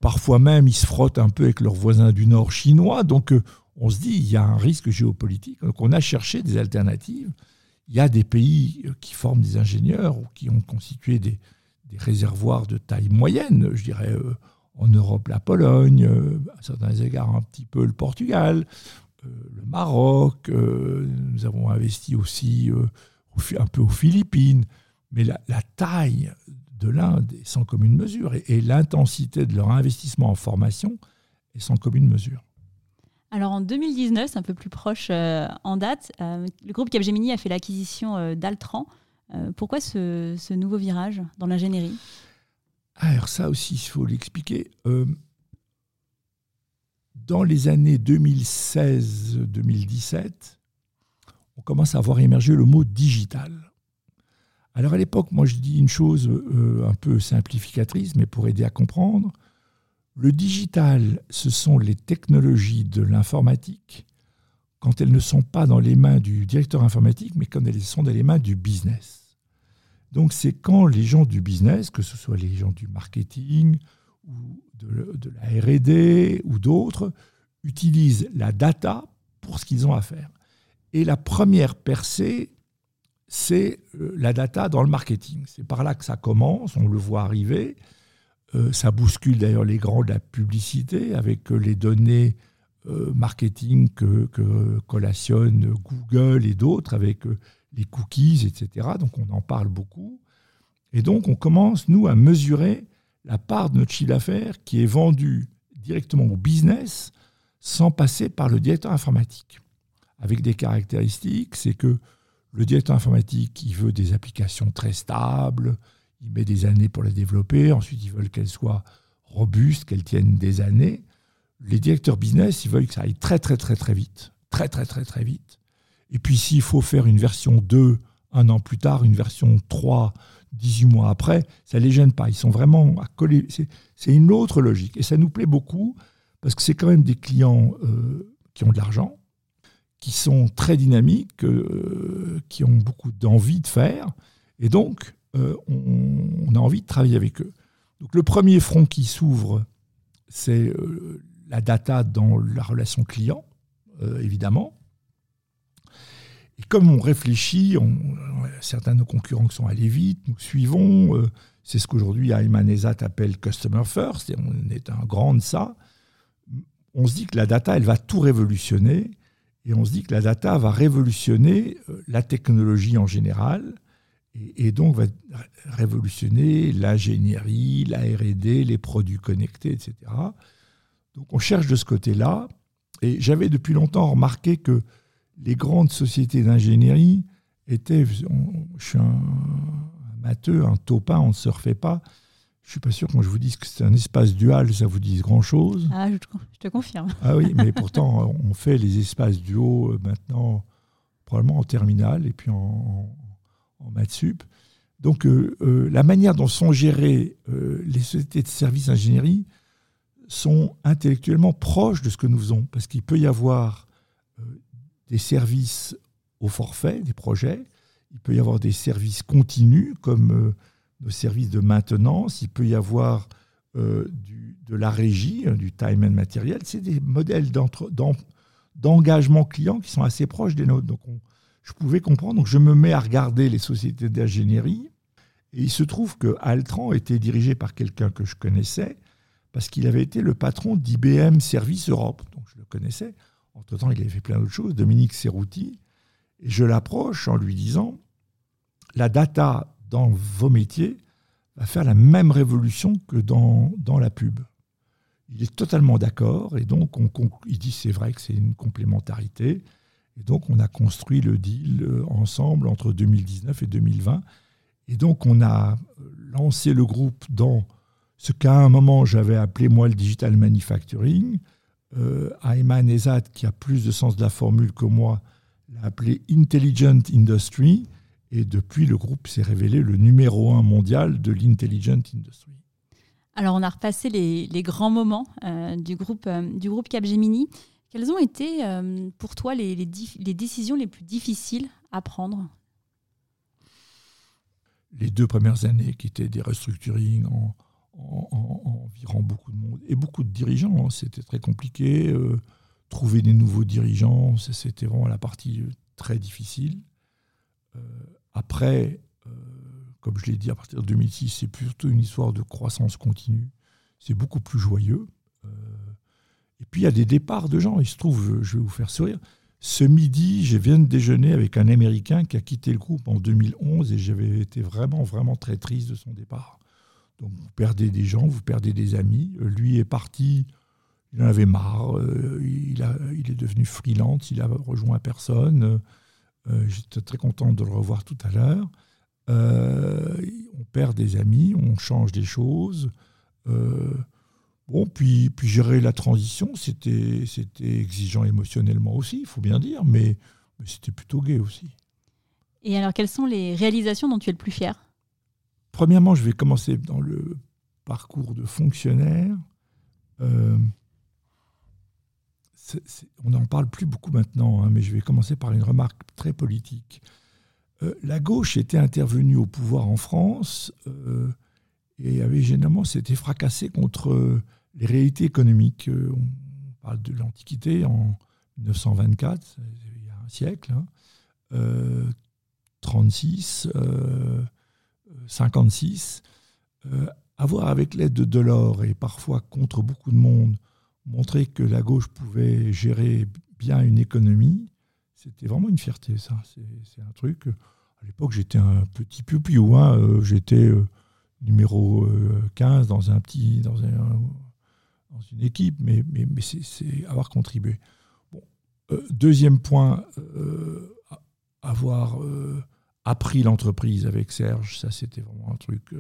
Parfois même, ils se frottent un peu avec leurs voisins du Nord chinois. Donc, euh, on se dit, il y a un risque géopolitique. Donc on a cherché des alternatives. Il y a des pays euh, qui forment des ingénieurs ou qui ont constitué des, réservoirs de taille moyenne, je dirais euh, en Europe la Pologne, à certains égards un petit peu le Portugal, le Maroc, nous avons investi aussi un peu aux Philippines, mais la, taille de l'Inde est sans commune mesure et l'intensité de leur investissement en formation est sans commune mesure. Alors en 2019, c'est un peu plus proche euh, en date, euh, le groupe Capgemini a fait l'acquisition euh, d'Altran. pourquoi ce, nouveau virage dans l'ingénierie Alors ça aussi, il faut l'expliquer. dans les années 2016-2017, on commence à voir émerger le mot digital. Alors à l'époque, moi je dis une chose un peu simplificatrice, mais pour aider à comprendre. Le digital, ce sont les technologies de l'informatique quand elles ne sont pas dans les mains du directeur informatique, mais quand elles sont dans les mains du business. Donc c'est quand les gens du business, que ce soit les gens du marketing ou de, la RD ou d'autres, utilisent la data pour ce qu'ils ont à faire. Et la première percée, c'est euh, la data dans le marketing. C'est par là que ça commence, on le voit arriver. Euh, ça bouscule d'ailleurs les grands de la publicité avec euh, les données marketing que, que, collationnent Google et d'autres, avec les cookies, etc. Donc on en parle beaucoup. Et donc on commence, nous, à mesurer la part de notre chiffre d'affaires qui est vendue directement au business sans passer par le directeur informatique. Avec des caractéristiques, c'est que le directeur informatique, il veut des applications très stables, il met des années pour les développer. Ensuite, ils veulent qu'elles soient robustes, qu'elles tiennent des années. Les directeurs business, ils veulent que ça aille très, très, très, très vite. Très, très, très, très vite. Et puis, s'il faut faire une version 2 un an plus tard, une version 3 18 mois après, ça ne les gêne pas. Ils sont vraiment à coller. C'est une autre logique. Et ça nous plaît beaucoup parce que c'est quand même des clients euh, qui ont de l'argent, qui sont très dynamiques, euh, qui ont beaucoup d'envie de faire. Et donc, euh, on, a envie de travailler avec eux. Donc le premier front qui s'ouvre c'est la data dans la relation client, évidemment. Et comme on réfléchit, certains de nos concurrents qui sont allés vite, nous suivons. c'est ce qu'aujourd'hui Ayman Ezat appelle Customer First, et on est un grand de ça. On se dit que la data, elle va tout révolutionner et on se dit que la data va révolutionner euh, la technologie en général, et, donc va révolutionner l'ingénierie, la RD, les produits connectés, etc. Donc on cherche de ce côté-là. Et j'avais depuis longtemps remarqué que les grandes sociétés d'ingénierie étaient, je suis un, matheux, un topin, on ne se refait pas, je suis pas sûr quand je vous dise que c'est un espace dual, ça vous dise grand-chose. Ah, je te, confirme. Ah oui, mais pourtant, on fait les espaces duaux euh, maintenant, probablement en terminale et puis en, en maths sup. Donc, euh, euh, la manière dont sont gérées les sociétés de services ingénierie sont intellectuellement proches de ce que nous faisons. Parce qu'il peut y avoir des services au forfait, des projets. Il peut y avoir des services continus, comme nos services de maintenance, il peut y avoir euh, de la régie, hein, du time and material. C'est des modèles d'engagement client qui sont assez proches des nôtres. Donc je pouvais comprendre. Donc je me mets à regarder les sociétés d'ingénierie. Et il se trouve que Altran était dirigé par quelqu'un que je connaissais, parce qu'il avait été le patron d'IBM Service Europe. Donc je le connaissais. Entre-temps, il avait fait plein d'autres choses, Dominique Serrouti. Et je l'approche en lui disant, la data dans vos métiers va faire la même révolution que dans, dans la pub. Il est totalement d'accord et donc on, il dit c'est vrai que c'est une complémentarité. Et donc on a construit le deal euh, ensemble entre 2019 et 2020. Et donc on a lancé le groupe dans ce qu'à un moment j'avais appelé moi le digital manufacturing. Euh, Ayman Ezad, qui a plus de sens de la formule que moi, l'a appelé Intelligent Industry. Et depuis, le groupe s'est révélé le numéro un mondial de l'intelligent industry. Alors, on a repassé les, grands moments euh, du, groupe, euh, du groupe Capgemini. Quelles ont été euh, pour toi les, les, décisions les plus difficiles à prendre? Les deux premières années qui étaient des restructurings en, en, virant beaucoup de monde et beaucoup de dirigeants. Hein. C'était très compliqué. trouver des nouveaux dirigeants, c'était vraiment la partie très difficile. Après, euh, comme je l'ai dit, à partir de 2006, c'est plutôt une histoire de croissance continue. C'est beaucoup plus joyeux. Euh, et puis, il y a des départs de gens. Il se trouve, je vais vous faire sourire. Ce midi, je viens de déjeuner avec un Américain qui a quitté le groupe en 2011 et j'avais été vraiment, vraiment très triste de son départ. Donc, vous perdez des gens, vous perdez des amis. Lui est parti, il en avait marre. Euh, il, a, il est devenu freelance, il a rejoint personne. Euh, j'étais très content de le revoir tout à l'heure. Euh, on perd des amis, on change des choses. Euh, bon, puis, puis gérer la transition, c'était, exigeant émotionnellement aussi, il faut bien dire, mais, mais c'était plutôt gai aussi. Et alors, quelles sont les réalisations dont tu es le plus fier? Premièrement, je vais commencer dans le parcours de fonctionnaire on n'en parle plus beaucoup maintenant, hein, mais je vais commencer par une remarque très politique. Euh, la gauche était intervenue au pouvoir en France euh, et avait généralement s'était fracassée contre les réalités économiques. Euh, on parle de l'Antiquité en 1924, il y a un siècle, 36, 56. avoir avec l'aide de Delors et parfois contre beaucoup de monde montrer que la gauche pouvait gérer bien une économie, c'était vraiment une fierté, ça. C'est un truc. À l'époque, j'étais un petit piou hein. Euh, j'étais euh, numéro 15 euh, dans un petit, dans, un, dans une équipe, mais, mais, mais c'est avoir contribué. Bon. deuxième point, avoir appris l'entreprise avec Serge, ça c'était vraiment un truc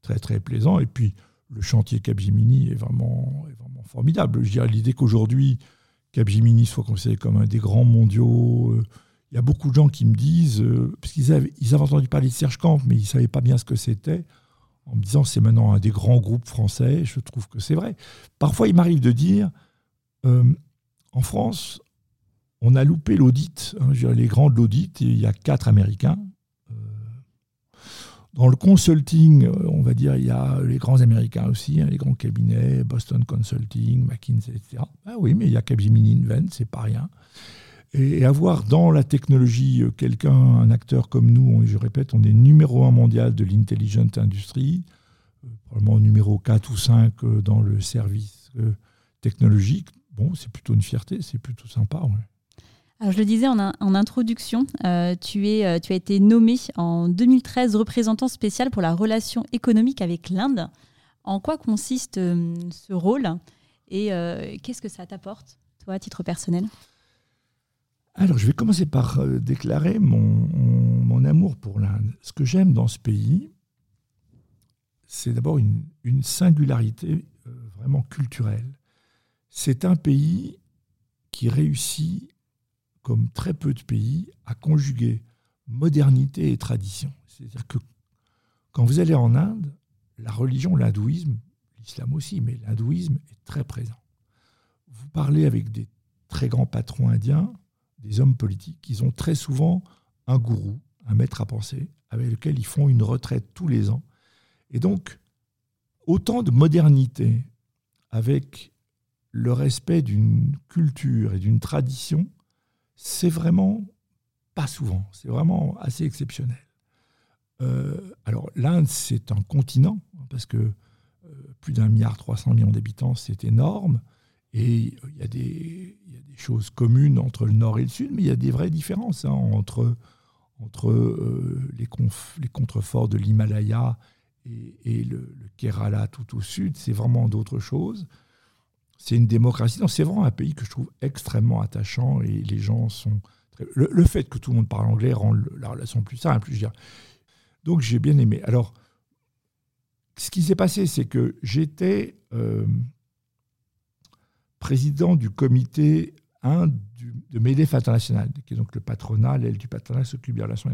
très très plaisant. Et puis le chantier Capgemini est vraiment, est vraiment formidable. Je l'idée qu'aujourd'hui, Capgemini soit considéré comme un des grands mondiaux. Euh, il y a beaucoup de gens qui me disent, euh, parce qu'ils avaient, ils avaient entendu parler de Serge Camp, mais ils ne savaient pas bien ce que c'était, en me disant c'est maintenant un des grands groupes français. Je trouve que c'est vrai. Parfois, il m'arrive de dire, euh, en France, on a loupé l'audit. Hein, les grands de l'audit, il y a quatre Américains. Dans le consulting, on va dire, il y a les grands américains aussi, hein, les grands cabinets, Boston Consulting, McKinsey, etc. Ah oui, mais il y a Capgemini Invent, c'est pas rien. Et avoir dans la technologie quelqu'un, un acteur comme nous, je répète, on est numéro un mondial de l'intelligent industry, probablement numéro 4 ou 5 dans le service technologique. Bon, c'est plutôt une fierté, c'est plutôt sympa. Je le disais en, introduction, euh, euh, tu as été nommé en 2013 représentant spécial pour la relation économique avec l'Inde. En quoi consiste euh, ce rôle et qu'est-ce que ça t'apporte, toi, à titre personnel? Alors, je vais commencer par déclarer mon, mon, amour pour l'Inde. Ce que j'aime dans ce pays, c'est d'abord une, une, singularité vraiment culturelle. C'est un pays qui réussit comme très peu de pays, à conjuguer modernité et tradition. C'est-à-dire que quand vous allez en Inde, la religion, l'hindouisme, l'islam aussi, mais l'hindouisme est très présent. Vous parlez avec des très grands patrons indiens, des hommes politiques, ils ont très souvent un gourou, un maître à penser, avec lequel ils font une retraite tous les ans. Et donc, autant de modernité avec le respect d'une culture et d'une tradition c'est vraiment pas souvent, c'est vraiment assez exceptionnel. Euh, alors l'Inde, c'est un continent, parce que euh, plus d'un milliard trois cents millions d'habitants, c'est énorme, et il y, a des, choses communes entre le nord et le sud, mais il y a des vraies différences hein, entre, euh, les, contreforts de l'Himalaya et, le, Kerala tout au sud, c'est vraiment d'autres choses c'est une démocratie. c'est vraiment un pays que je trouve extrêmement attachant et les gens sont. Le, fait que tout le monde parle anglais rend la relation plus simple. Je Donc j'ai bien aimé. Alors, ce qui s'est passé, c'est que j'étais euh, président du comité 1 de MEDEF International, qui est donc le patronat, l'aile du patronat s'occupe des relations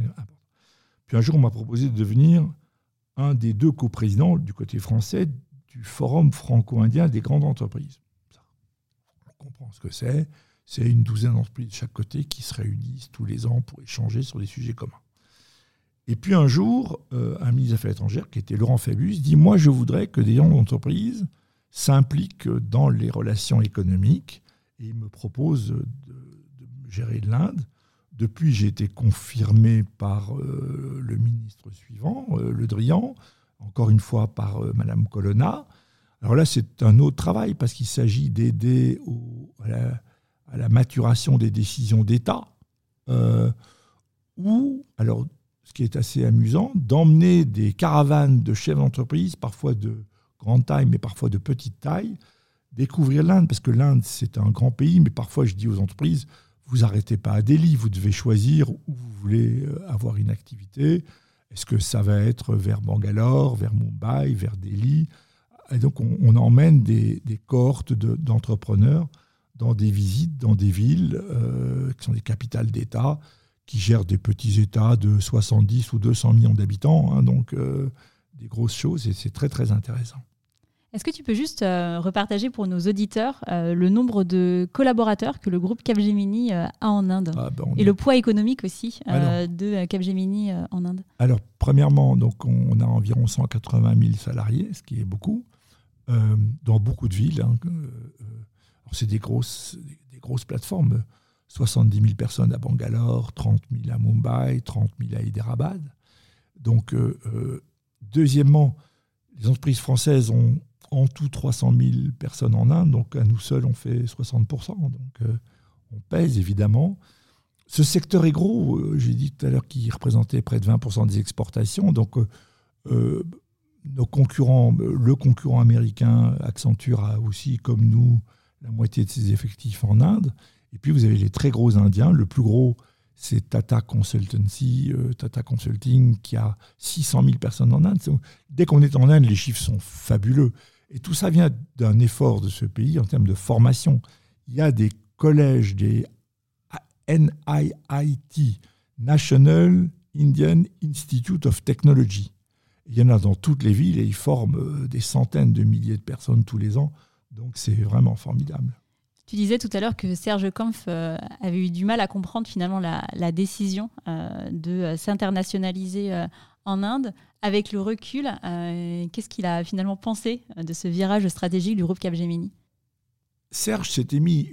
Puis un jour, on m'a proposé de devenir un des deux coprésidents du côté français du Forum franco-indien des grandes entreprises comprend ce que c'est. C'est une douzaine d'entreprises de chaque côté qui se réunissent tous les ans pour échanger sur des sujets communs. Et puis un jour, euh, un ministre des Affaires étrangères, qui était Laurent Fabius, dit Moi, je voudrais que des grandes entreprises s'impliquent dans les relations économiques. Et me propose de, gérer l'Inde. Depuis, j'ai été confirmé par euh, le ministre suivant, euh, Le Drian, encore une fois par Madame Colonna. Alors là, c'est un autre travail parce qu'il s'agit d'aider à, la, maturation des décisions d'État, euh, ou, alors, ce qui est assez amusant, d'emmener des caravanes de chefs d'entreprise, parfois de grande taille, mais parfois de petite taille, découvrir l'Inde, parce que l'Inde, c'est un grand pays, mais parfois, je dis aux entreprises, vous arrêtez pas à Delhi, vous devez choisir où vous voulez euh, avoir une activité. Est-ce que ça va être vers Bangalore, vers Mumbai, vers Delhi? Et donc, on, emmène des, cohortes d'entrepreneurs dans des visites, dans des villes euh, qui sont des capitales d'État, qui gèrent des petits États de 70 ou 200 millions d'habitants. Hein, donc, euh, des grosses choses, et c'est très, très intéressant. Est-ce que tu peux juste euh, repartager pour nos auditeurs le nombre de collaborateurs que le groupe Capgemini a en Inde ah, ben, et le poids économique aussi de Capgemini en Inde? Alors, premièrement, donc, on a environ 180 000 salariés, ce qui est beaucoup. Euh, dans beaucoup de villes. Hein, euh, c'est des grosses, des, grosses plateformes. 70 000 personnes à Bangalore, 30 000 à Mumbai, 30 000 à Hyderabad. Donc, euh, deuxièmement, les entreprises françaises ont en tout 300 000 personnes en Inde, donc à nous seuls, on fait 60%. Donc, on pèse évidemment. Ce secteur est gros, j'ai dit tout à l'heure qu'il représentait près de 20% des exportations. Donc, nos concurrents, le concurrent américain Accenture a aussi, comme nous, la moitié de ses effectifs en Inde. Et puis vous avez les très gros Indiens. Le plus gros, c'est Tata Consultancy, euh, Tata Consulting, qui a 600 000 personnes en Inde. Dès qu'on est en Inde, les chiffres sont fabuleux. Et tout ça vient d'un effort de ce pays en termes de formation. Il y a des collèges, des NIIT, National Indian Institute of Technology, il y en a dans toutes les villes et ils forment euh, des centaines de milliers de personnes tous les ans. Donc c'est vraiment formidable. Tu disais tout à l'heure que Serge Kampf euh, avait eu du mal à comprendre finalement la, décision euh, de s'internationaliser en Inde. Avec le recul, qu'est-ce qu'il a finalement pensé de ce virage stratégique du groupe Capgemini? Serge s'était mis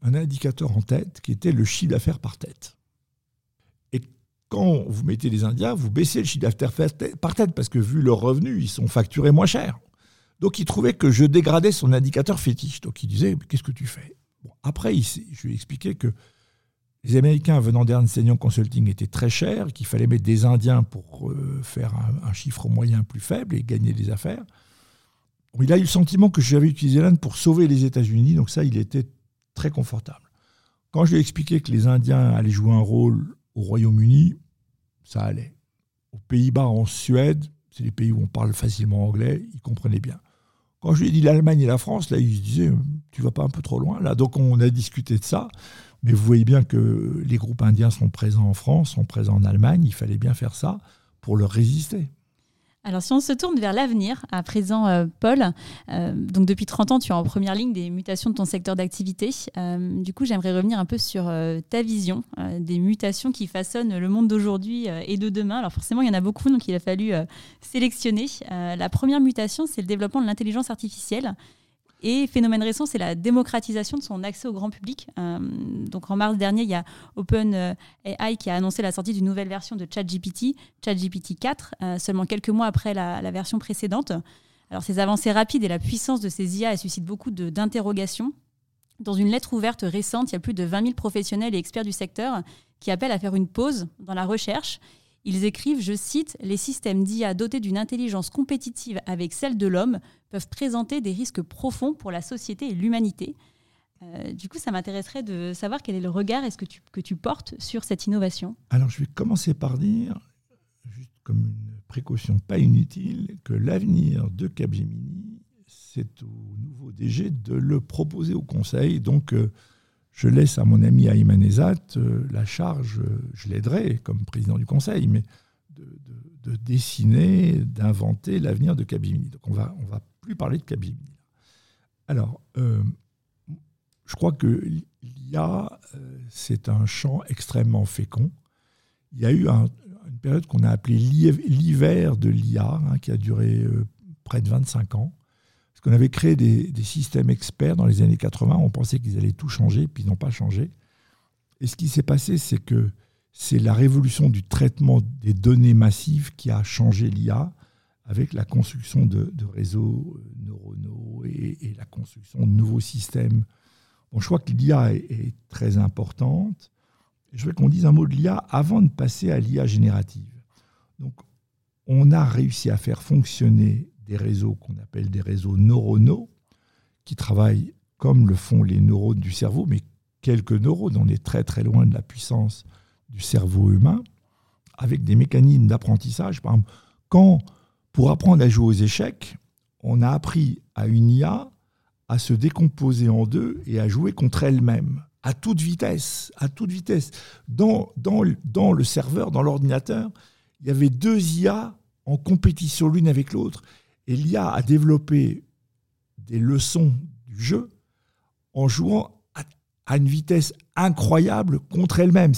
un indicateur en tête qui était le chiffre d'affaires par tête. Quand vous mettez les Indiens, vous baissez le chiffre d'affaires par tête parce que vu leurs revenus, ils sont facturés moins cher. Donc il trouvait que je dégradais son indicateur fétiche. Donc il disait Qu'est-ce que tu fais? Après, je lui ai expliqué que les Américains venant d'Ernst Young Consulting étaient très chers, qu'il fallait mettre des Indiens pour euh, faire un, un, chiffre moyen plus faible et gagner des affaires il a eu le sentiment que j'avais utilisé l'Inde pour sauver les États-Unis, donc ça, il était très confortable. Quand je lui ai expliqué que les Indiens allaient jouer un rôle au Royaume-Uni, ça allait. Aux Pays-Bas, en Suède, c'est des pays où on parle facilement anglais, il comprenait bien. Quand je lui ai dit l'Allemagne et la France, là, il se disait, tu vas pas un peu trop loin là. Donc on a discuté de ça. Mais vous voyez bien que les groupes indiens sont présents en France, sont présents en Allemagne. Il fallait bien faire ça pour leur résister. Alors si on se tourne vers l'avenir, à présent, euh, Paul, euh, donc depuis 30 ans, tu es en première ligne des mutations de ton secteur d'activité. Euh, du coup, j'aimerais revenir un peu sur ta vision des mutations qui façonnent le monde d'aujourd'hui et de demain. Alors forcément, il y en a beaucoup, donc il a fallu sélectionner. la première mutation, c'est le développement de l'intelligence artificielle. Et phénomène récent, c'est la démocratisation de son accès au grand public. Euh, donc en mars dernier, il y a OpenAI qui a annoncé la sortie d'une nouvelle version de ChatGPT, ChatGPT 4, euh, seulement quelques mois après la, version précédente. Alors ces avancées rapides et la puissance de ces IA suscitent beaucoup d'interrogations. Dans une lettre ouverte récente, il y a plus de 20 000 professionnels et experts du secteur qui appellent à faire une pause dans la recherche ils écrivent, je cite, Les systèmes d'IA dotés d'une intelligence compétitive avec celle de l'homme peuvent présenter des risques profonds pour la société et l'humanité. Euh, du coup, ça m'intéresserait de savoir quel est le regard est-ce que tu, que tu portes sur cette innovation? Alors, je vais commencer par dire, juste comme une précaution pas inutile, que l'avenir de Capgemini, c'est au nouveau DG de le proposer au Conseil. Donc, euh, je laisse à mon ami Ayman Ezat euh, la charge, je l'aiderai comme président du conseil, mais de, dessiner, d'inventer l'avenir de Capgemini. Donc on va, va plus parler de Capgemini. Alors, euh, je crois que l'IA, euh, c'est un champ extrêmement fécond. Il y a eu une période qu'on a appelée l'hiver de l'IA, hein, qui a duré près de 25 ans. Parce qu'on avait créé des, systèmes experts dans les années 80, on pensait qu'ils allaient tout changer, puis ils n'ont pas changé. Et ce qui s'est passé, c'est que c'est la révolution du traitement des données massives qui a changé l'IA avec la construction de, réseaux euh, neuronaux et, la construction de nouveaux systèmes. Bon, je crois que l'IA est, est, très importante. Je veux qu'on dise un mot de l'IA avant de passer à l'IA générative. Donc, on a réussi à faire fonctionner des réseaux qu'on appelle des réseaux neuronaux, qui travaillent comme le font les neurones du cerveau, mais quelques neurones, on est très très loin de la puissance du cerveau humain, avec des mécanismes d'apprentissage. Par exemple, quand, pour apprendre à jouer aux échecs, on a appris à une IA à se décomposer en deux et à jouer contre elle-même, à toute vitesse, à toute vitesse. Dans, dans, dans le serveur, dans l'ordinateur, il y avait deux IA en compétition l'une avec l'autre. Et l'IA a développé des leçons du jeu en jouant à, une vitesse incroyable contre elle-même.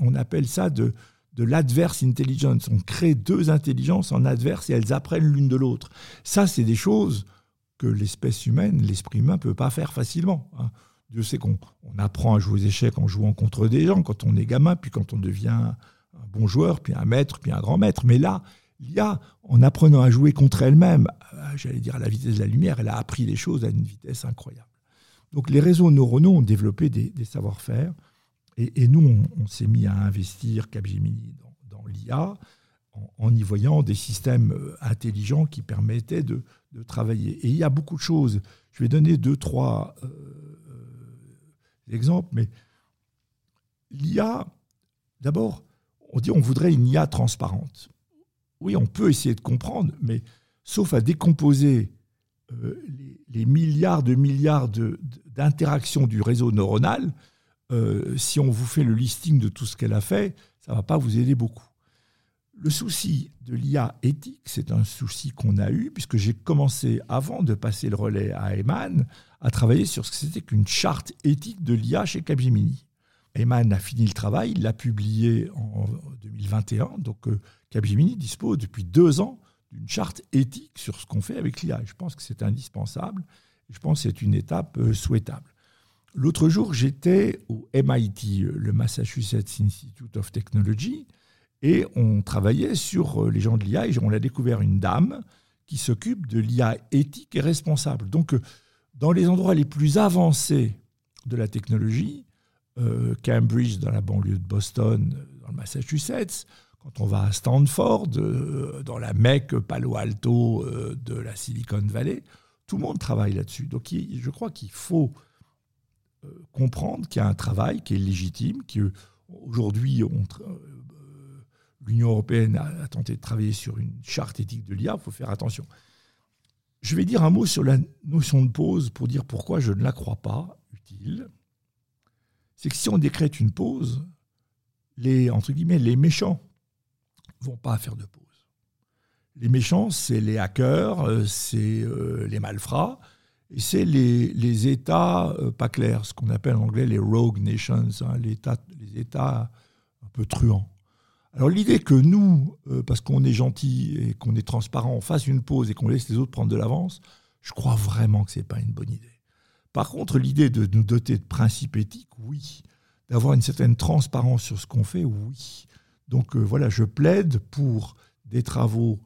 On, appelle ça de, de l'adverse intelligence. On crée deux intelligences en adverse et elles apprennent l'une de l'autre. Ça, c'est des choses que l'espèce humaine, l'esprit humain, ne peut pas faire facilement. Hein. Dieu sait qu'on apprend à jouer aux échecs en jouant contre des gens quand on est gamin, puis quand on devient un bon joueur, puis un maître, puis un grand maître. Mais là, l'IA, en apprenant à jouer contre elle-même, euh, j'allais dire à la vitesse de la lumière, elle a appris des choses à une vitesse incroyable. Donc les réseaux neuronaux ont développé des, savoir-faire, et, nous, on, s'est mis à investir Capgemini dans, l'IA, en, y voyant des systèmes euh, intelligents qui permettaient de, travailler. Et il y a beaucoup de choses. Je vais donner deux, trois euh, exemples, mais l'IA, d'abord, on dit on voudrait une IA transparente oui, on peut essayer de comprendre, mais sauf à décomposer euh, les, milliards de milliards d'interactions du réseau neuronal, euh, si on vous fait le listing de tout ce qu'elle a fait, ça ne va pas vous aider beaucoup. Le souci de l'IA éthique, c'est un souci qu'on a eu, puisque j'ai commencé, avant de passer le relais à Eman, à travailler sur ce que c'était qu'une charte éthique de l'IA chez Capgemini. Eman a fini le travail, il l'a publié en 2021. Donc euh, Capgemini dispose depuis deux ans d'une charte éthique sur ce qu'on fait avec l'IA. Je pense que c'est indispensable. Je pense que c'est une étape euh, souhaitable. L'autre jour, j'étais au MIT, le Massachusetts Institute of Technology, et on travaillait sur euh, les gens de l'IA et on a découvert une dame qui s'occupe de l'IA éthique et responsable. Donc, euh, dans les endroits les plus avancés de la technologie, euh, Cambridge dans la banlieue de Boston, dans le Massachusetts, quand on va à Stanford, dans la Mecque, Palo Alto de la Silicon Valley, tout le monde travaille là-dessus. Donc je crois qu'il faut comprendre qu'il y a un travail qui est légitime, qu'aujourd'hui, l'Union européenne a, tenté de travailler sur une charte éthique de l'IA, il faut faire attention. Je vais dire un mot sur la notion de pause pour dire pourquoi je ne la crois pas utile. C'est que si on décrète une pause, les, entre guillemets, les méchants vont pas faire de pause. Les méchants, c'est les hackers, euh, c'est euh, les malfrats, et c'est les, États euh, pas clairs, ce qu'on appelle en anglais les rogue nations, hein, les, les États un peu truands. Alors l'idée que nous, parce qu'on est gentil et qu'on est transparent, on fasse une pause et qu'on laisse les autres prendre de l'avance, je crois vraiment que ce n'est pas une bonne idée. Par contre, l'idée de nous doter de principes éthiques, oui. D'avoir une certaine transparence sur ce qu'on fait, oui. Donc euh, voilà, je plaide pour des travaux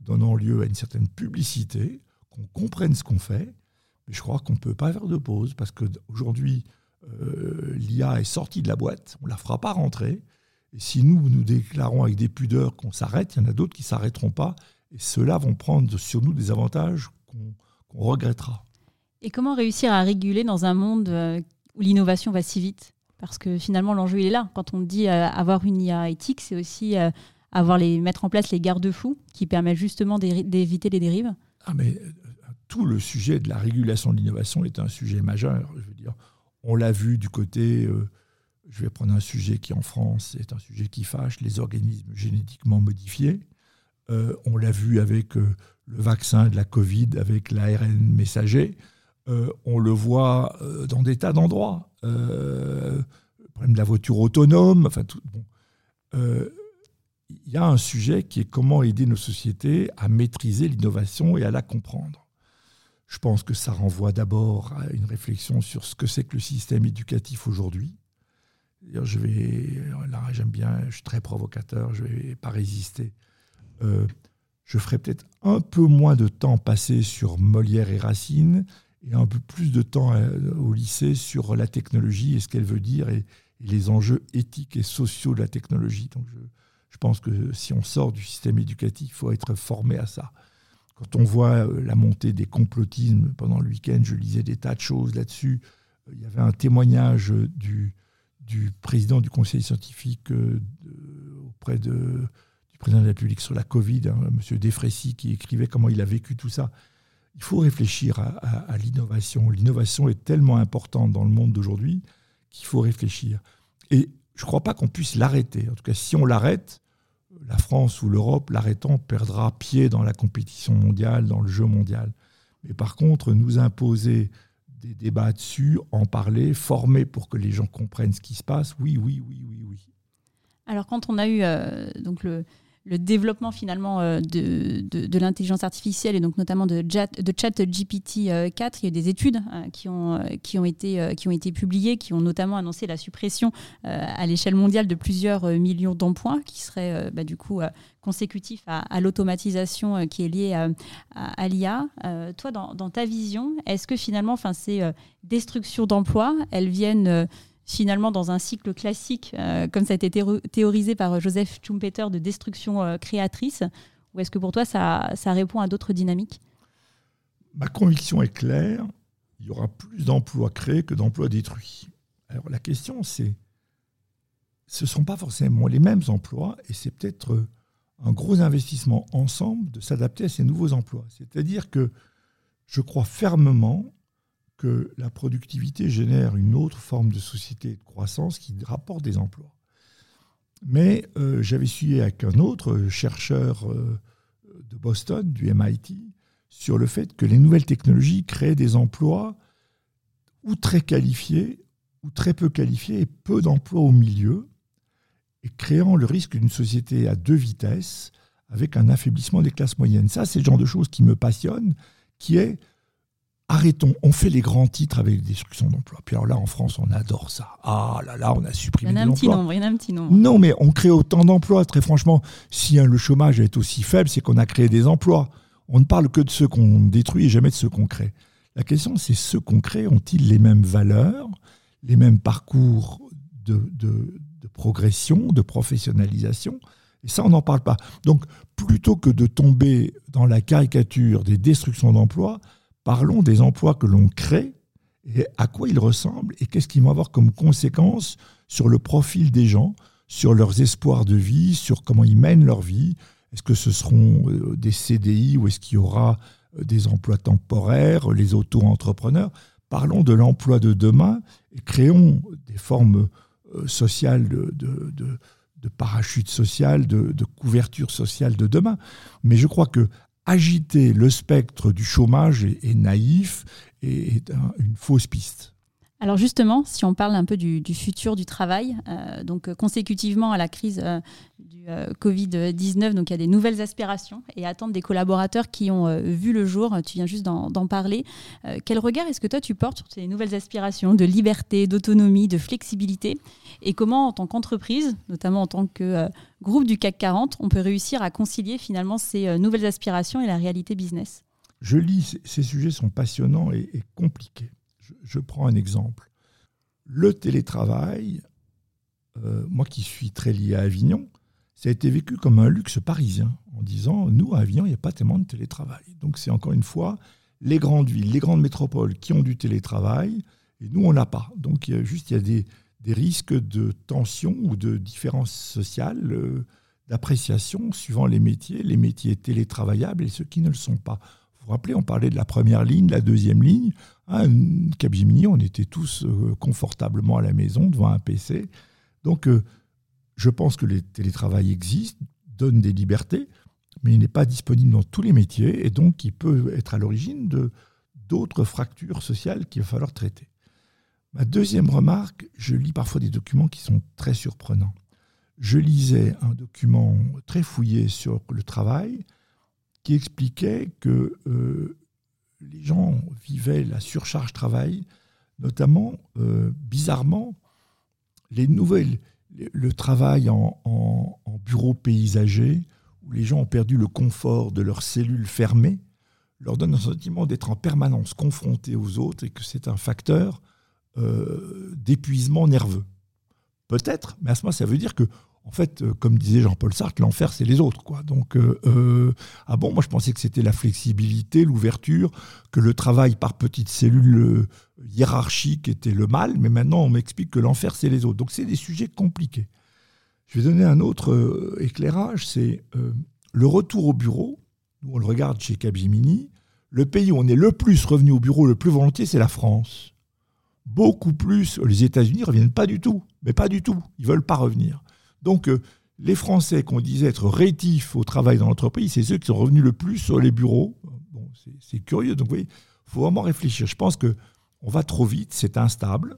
donnant lieu à une certaine publicité, qu'on comprenne ce qu'on fait, mais je crois qu'on ne peut pas faire de pause parce qu'aujourd'hui, euh, l'IA est sortie de la boîte, on ne la fera pas rentrer. Et si nous, nous déclarons avec des pudeurs qu'on s'arrête, il y en a d'autres qui ne s'arrêteront pas. Et ceux-là vont prendre sur nous des avantages qu'on regrettera. Et comment réussir à réguler dans un monde euh, où l'innovation va si vite? Parce que finalement, l'enjeu, il est là. Quand on dit euh, avoir une IA éthique, c'est aussi euh, avoir les, mettre en place les garde-fous qui permettent justement d'éviter les dérives. Ah, mais tout le sujet de la régulation de l'innovation est un sujet majeur. Je veux dire, on l'a vu du côté je vais prendre un sujet qui en France est un sujet qui fâche, les organismes génétiquement modifiés. Euh, on l'a vu avec euh, le vaccin de la Covid, avec l'ARN messager. Euh, on le voit dans des tas d'endroits. Le problème de la voiture autonome. Enfin, tout, il y a un sujet qui est comment aider nos sociétés à maîtriser l'innovation et à la comprendre. Je pense que ça renvoie d'abord à une réflexion sur ce que c'est que le système éducatif aujourd'hui je vais, là j'aime bien, je suis très provocateur, je ne vais pas résister. Euh, je ferai peut-être un peu moins de temps passé sur Molière et Racine et un peu plus de temps euh, au lycée sur la technologie et ce qu'elle veut dire et, les enjeux éthiques et sociaux de la technologie. Donc je, pense que si on sort du système éducatif, il faut être formé à ça. Quand on voit euh, la montée des complotismes pendant le week-end, je lisais des tas de choses là-dessus. Il y avait un témoignage du, président du conseil scientifique euh, auprès du président de la République sur la Covid, hein, M. Defressy, qui écrivait comment il a vécu tout ça. Il faut réfléchir à, l'innovation. L'innovation est tellement importante dans le monde d'aujourd'hui qu'il faut réfléchir. Et je ne crois pas qu'on puisse l'arrêter. En tout cas, si on l'arrête, la France ou l'Europe, l'arrêtant, perdra pied dans la compétition mondiale, dans le jeu mondial. Mais par contre, nous imposer des débats dessus, en parler, former pour que les gens comprennent ce qui se passe. Oui, oui, oui, oui, oui. Alors quand on a eu euh, donc le, le, développement finalement euh, de, de, l'intelligence artificielle et donc notamment de, de chat GPT 4, euh, il y a des études qui, ont, qui, ont été, qui ont été publiées, qui ont notamment annoncé la suppression à l'échelle mondiale de plusieurs millions d'emplois qui seraient bah, du coup consécutif à, l'automatisation euh, qui est liée à, l'IA. Euh, toi, dans, ta vision, est-ce que finalement, ces euh, destructions d'emplois, elles viennent finalement dans un cycle classique, comme ça a été théorisé par Joseph Schumpeter, de destruction créatrice, ou est-ce que pour toi, ça, ça répond à d'autres dynamiques? Ma conviction est claire, il y aura plus d'emplois créés que d'emplois détruits. Alors la question, c'est, ce ne sont pas forcément les mêmes emplois, et c'est peut-être un gros investissement ensemble de s'adapter à ces nouveaux emplois. C'est-à-dire que je crois fermement que la productivité génère une autre forme de société de croissance qui rapporte des emplois. Mais euh, j'avais suivi avec un autre chercheur euh, de Boston, du MIT, sur le fait que les nouvelles technologies créent des emplois ou très qualifiés ou très peu qualifiés et peu d'emplois au milieu, et créant le risque d'une société à deux vitesses avec un affaiblissement des classes moyennes. Ça, c'est le genre de choses qui me passionne, qui est arrêtons, on fait les grands titres avec les destructions d'emplois. Puis alors là, en France, on adore ça. Ah là là, on a supprimé il y en a un petit nombre, il y en a un petit nombre. Non, mais on crée autant d'emplois. Très franchement, si hein, le chômage est aussi faible, c'est qu'on a créé des emplois. On ne parle que de ceux qu'on détruit et jamais de ceux qu'on crée. La question, c'est ceux qu'on crée ont-ils les mêmes valeurs, les mêmes parcours de, de progression, de professionnalisation? Et ça, on n'en parle pas. Donc, plutôt que de tomber dans la caricature des destructions d'emplois, Parlons des emplois que l'on crée et à quoi ils ressemblent et qu'est-ce qu'ils vont avoir comme conséquence sur le profil des gens, sur leurs espoirs de vie, sur comment ils mènent leur vie. Est-ce que ce seront euh, des CDI ou est-ce qu'il y aura euh, des emplois temporaires, les auto-entrepreneurs? Parlons de l'emploi de demain et créons des formes euh, sociales de, de, parachute social, de, de couverture sociale de demain. Mais je crois que agiter le spectre du chômage est, naïf et est une fausse piste. Alors justement, si on parle un peu du, futur du travail, euh, donc euh, consécutivement à la crise euh, du Covid-19, donc il y a des nouvelles aspirations et attentes des collaborateurs qui ont vu le jour. Tu viens juste d'en parler. quel regard est-ce que toi tu portes sur ces nouvelles aspirations de liberté, d'autonomie, de flexibilité? Et comment en tant qu'entreprise, notamment en tant que groupe du CAC 40, on peut réussir à concilier finalement ces nouvelles aspirations et la réalité business? Je lis, ces sujets sont passionnants et compliqués. Je, prends un exemple. Le télétravail, euh, moi qui suis très lié à Avignon, ça a été vécu comme un luxe parisien, en disant, nous, à Avignon, il n'y a pas tellement de télétravail. Donc c'est encore une fois les grandes villes, les grandes métropoles qui ont du télétravail, et nous, on n'a pas. Donc il y a juste il y a des, risques de tension ou de différence sociale, euh, d'appréciation suivant les métiers, les métiers télétravaillables et ceux qui ne le sont pas. Vous vous rappelez, on parlait de la première ligne, la deuxième ligne. Hein, Capgemini, on était tous euh, confortablement à la maison devant un PC. Donc, euh, je pense que les télétravail existent, donnent des libertés, mais il n'est pas disponible dans tous les métiers et donc il peut être à l'origine de d'autres fractures sociales qu'il va falloir traiter. Ma deuxième remarque, je lis parfois des documents qui sont très surprenants. Je lisais un document très fouillé sur le travail qui expliquait que euh, les gens vivaient la surcharge travail, notamment, euh, bizarrement, les le travail en, bureau paysager, où les gens ont perdu le confort de leurs cellules fermées, leur donne un sentiment d'être en permanence confrontés aux autres et que c'est un facteur euh, d'épuisement nerveux. Peut-être, mais à ce moment, ça veut dire que en fait, euh, comme disait Jean-Paul Sartre, l'enfer, c'est les autres. Quoi. Donc, euh, euh, ah bon, moi je pensais que c'était la flexibilité, l'ouverture, que le travail par petites cellules hiérarchiques était le mal, mais maintenant on m'explique que l'enfer, c'est les autres. Donc, c'est des sujets compliqués. Je vais donner un autre éclairage, c'est le retour au bureau. Nous, on le regarde chez Capgemini. Le pays où on est le plus revenu au bureau le plus volontiers, c'est la France. Beaucoup plus. Les États-Unis ne reviennent pas du tout, mais pas du tout. Ils ne veulent pas revenir. Donc, euh, les Français qu'on disait être rétifs au travail dans l'entreprise, c'est ceux qui sont revenus le plus sur les bureaux. C'est curieux. Donc, vous voyez, il faut vraiment réfléchir. Je pense que on va trop vite, c'est instable.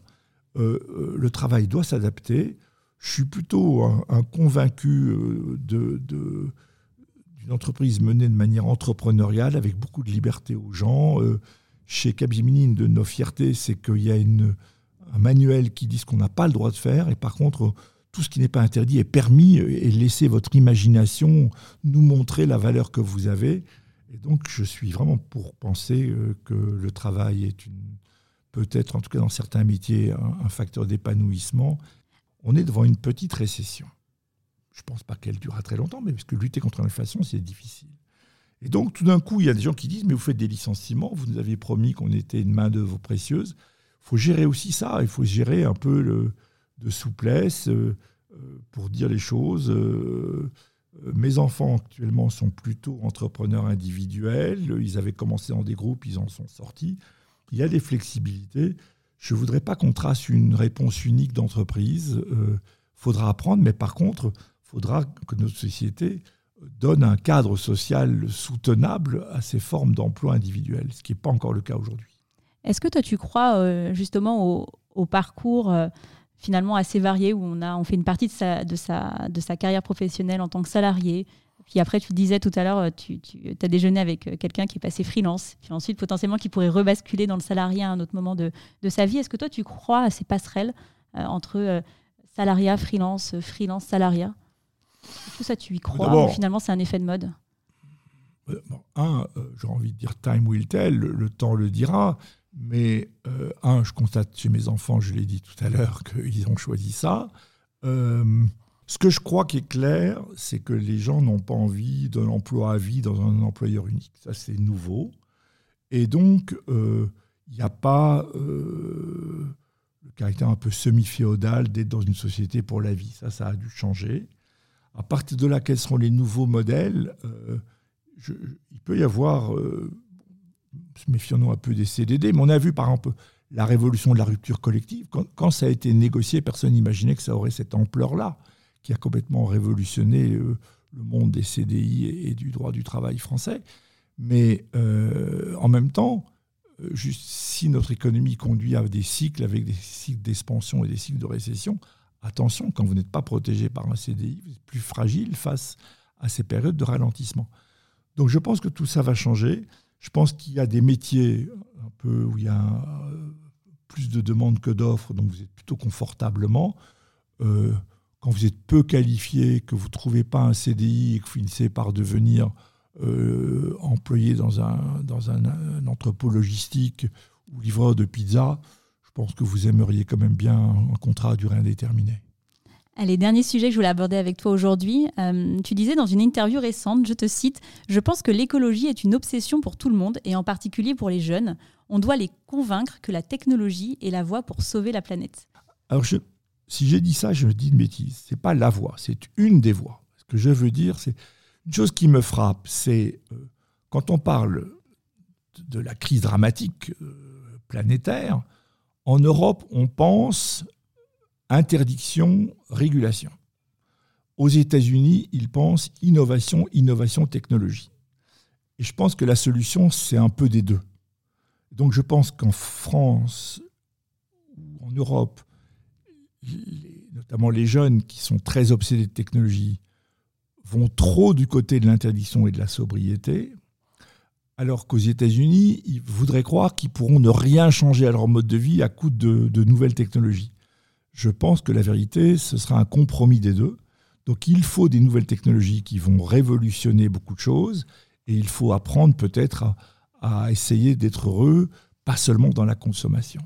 Euh, euh, le travail doit s'adapter. Je suis plutôt un, convaincu d'une entreprise menée de manière entrepreneuriale, avec beaucoup de liberté aux gens. chez Capgemini, une de nos fiertés, c'est qu'il y a un manuel qui dit ce qu'on n'a pas le droit de faire. Et par contre, tout ce qui n'est pas interdit est permis et laissez votre imagination nous montrer la valeur que vous avez. Et donc, je suis vraiment pour penser euh, que le travail est peut-être, en tout cas dans certains métiers, un, facteur d'épanouissement. On est devant une petite récession. Je ne pense pas qu'elle durera très longtemps, mais parce que lutter contre l'inflation, c'est difficile. Et donc, tout d'un coup, il y a des gens qui disent, mais vous faites des licenciements, vous nous avez promis qu'on était une main-d'œuvre précieuse. Il faut gérer aussi ça, il faut gérer un peu le, de souplesse euh, euh, pour dire les choses. Euh, mes enfants actuellement sont plutôt entrepreneurs individuels. Ils avaient commencé dans des groupes, ils en sont sortis. Il y a des flexibilités. Je ne voudrais pas qu'on trace une réponse unique d'entreprise. Il faudra apprendre, mais par contre, il faudra que notre société donne un cadre social soutenable à ces formes d'emploi individuels, ce qui n'est pas encore le cas aujourd'hui. Est-ce que toi, tu crois justement au parcours finalement assez varié où on, a, on fait une partie de sa, de, sa, de sa carrière professionnelle en tant que salarié. Puis après, tu disais tout à l'heure, tu, tu as déjeuné avec quelqu'un qui est passé freelance, puis ensuite potentiellement qui pourrait rebasculer dans le salariat à un autre moment de, de sa vie. Est-ce que toi, tu crois à ces passerelles entre salariat, freelance, freelance, salariat? Tout ça, tu y crois finalement, c'est un effet de mode? Euh, Un, euh, j'ai envie de dire time will tell, le, temps le dira. Mais euh, un, je constate chez mes enfants, je l'ai dit tout à l'heure, qu'ils ont choisi ça. ce que je crois qui est clair, c'est que les gens n'ont pas envie d'un emploi à vie dans un employeur unique. Ça, c'est nouveau. Et donc, il n'y a pas le caractère un peu semi-féodal d'être dans une société pour la vie. Ça, ça a dû changer. À partir de là, quels seront les nouveaux modèles euh, Il peut y avoir, euh, méfions-nous un peu des CDD, mais on a vu par exemple la révolution de la rupture collective. Quand, ça a été négocié, personne n'imaginait que ça aurait cette ampleur-là, qui a complètement révolutionné euh, le monde des CDI et, du droit du travail français. Mais euh, en même temps, euh, si notre économie conduit à des cycles avec des cycles d'expansion et des cycles de récession, attention, quand vous n'êtes pas protégé par un CDI, vous êtes plus fragile face à ces périodes de ralentissement. Donc je pense que tout ça va changer. Je pense qu'il y a des métiers un peu où il y a plus de demandes que d'offres, donc vous êtes plutôt confortablement. Euh, quand vous êtes peu qualifié, que vous ne trouvez pas un CDI et que vous finissez par devenir euh, employé dans, un, dans un, entrepôt logistique ou livreur de pizza, je pense que vous aimeriez quand même bien un contrat à durée indéterminée. Allez, dernier sujet que je voulais aborder avec toi aujourd'hui. Euh, tu disais dans une interview récente, je te cite, Je pense que l'écologie est une obsession pour tout le monde et en particulier pour les jeunes. On doit les convaincre que la technologie est la voie pour sauver la planète. Alors, si j'ai dit ça, je dis une bêtise. Ce n'est pas la voie, c'est une des voies. Ce que je veux dire, c'est une chose qui me frappe, c'est euh, quand on parle de la crise dramatique euh, planétaire, en Europe, on pense interdiction, régulation. Aux États-Unis, ils pensent innovation, innovation, technologie. Et je pense que la solution, c'est un peu des deux. Donc je pense qu'en France ou en Europe, notamment les jeunes qui sont très obsédés de technologie, vont trop du côté de l'interdiction et de la sobriété, alors qu'aux États-Unis, ils voudraient croire qu'ils pourront ne rien changer à leur mode de vie à coup de, nouvelles technologies. Je pense que la vérité, ce sera un compromis des deux. Donc il faut des nouvelles technologies qui vont révolutionner beaucoup de choses, et il faut apprendre peut-être à, essayer d'être heureux, pas seulement dans la consommation.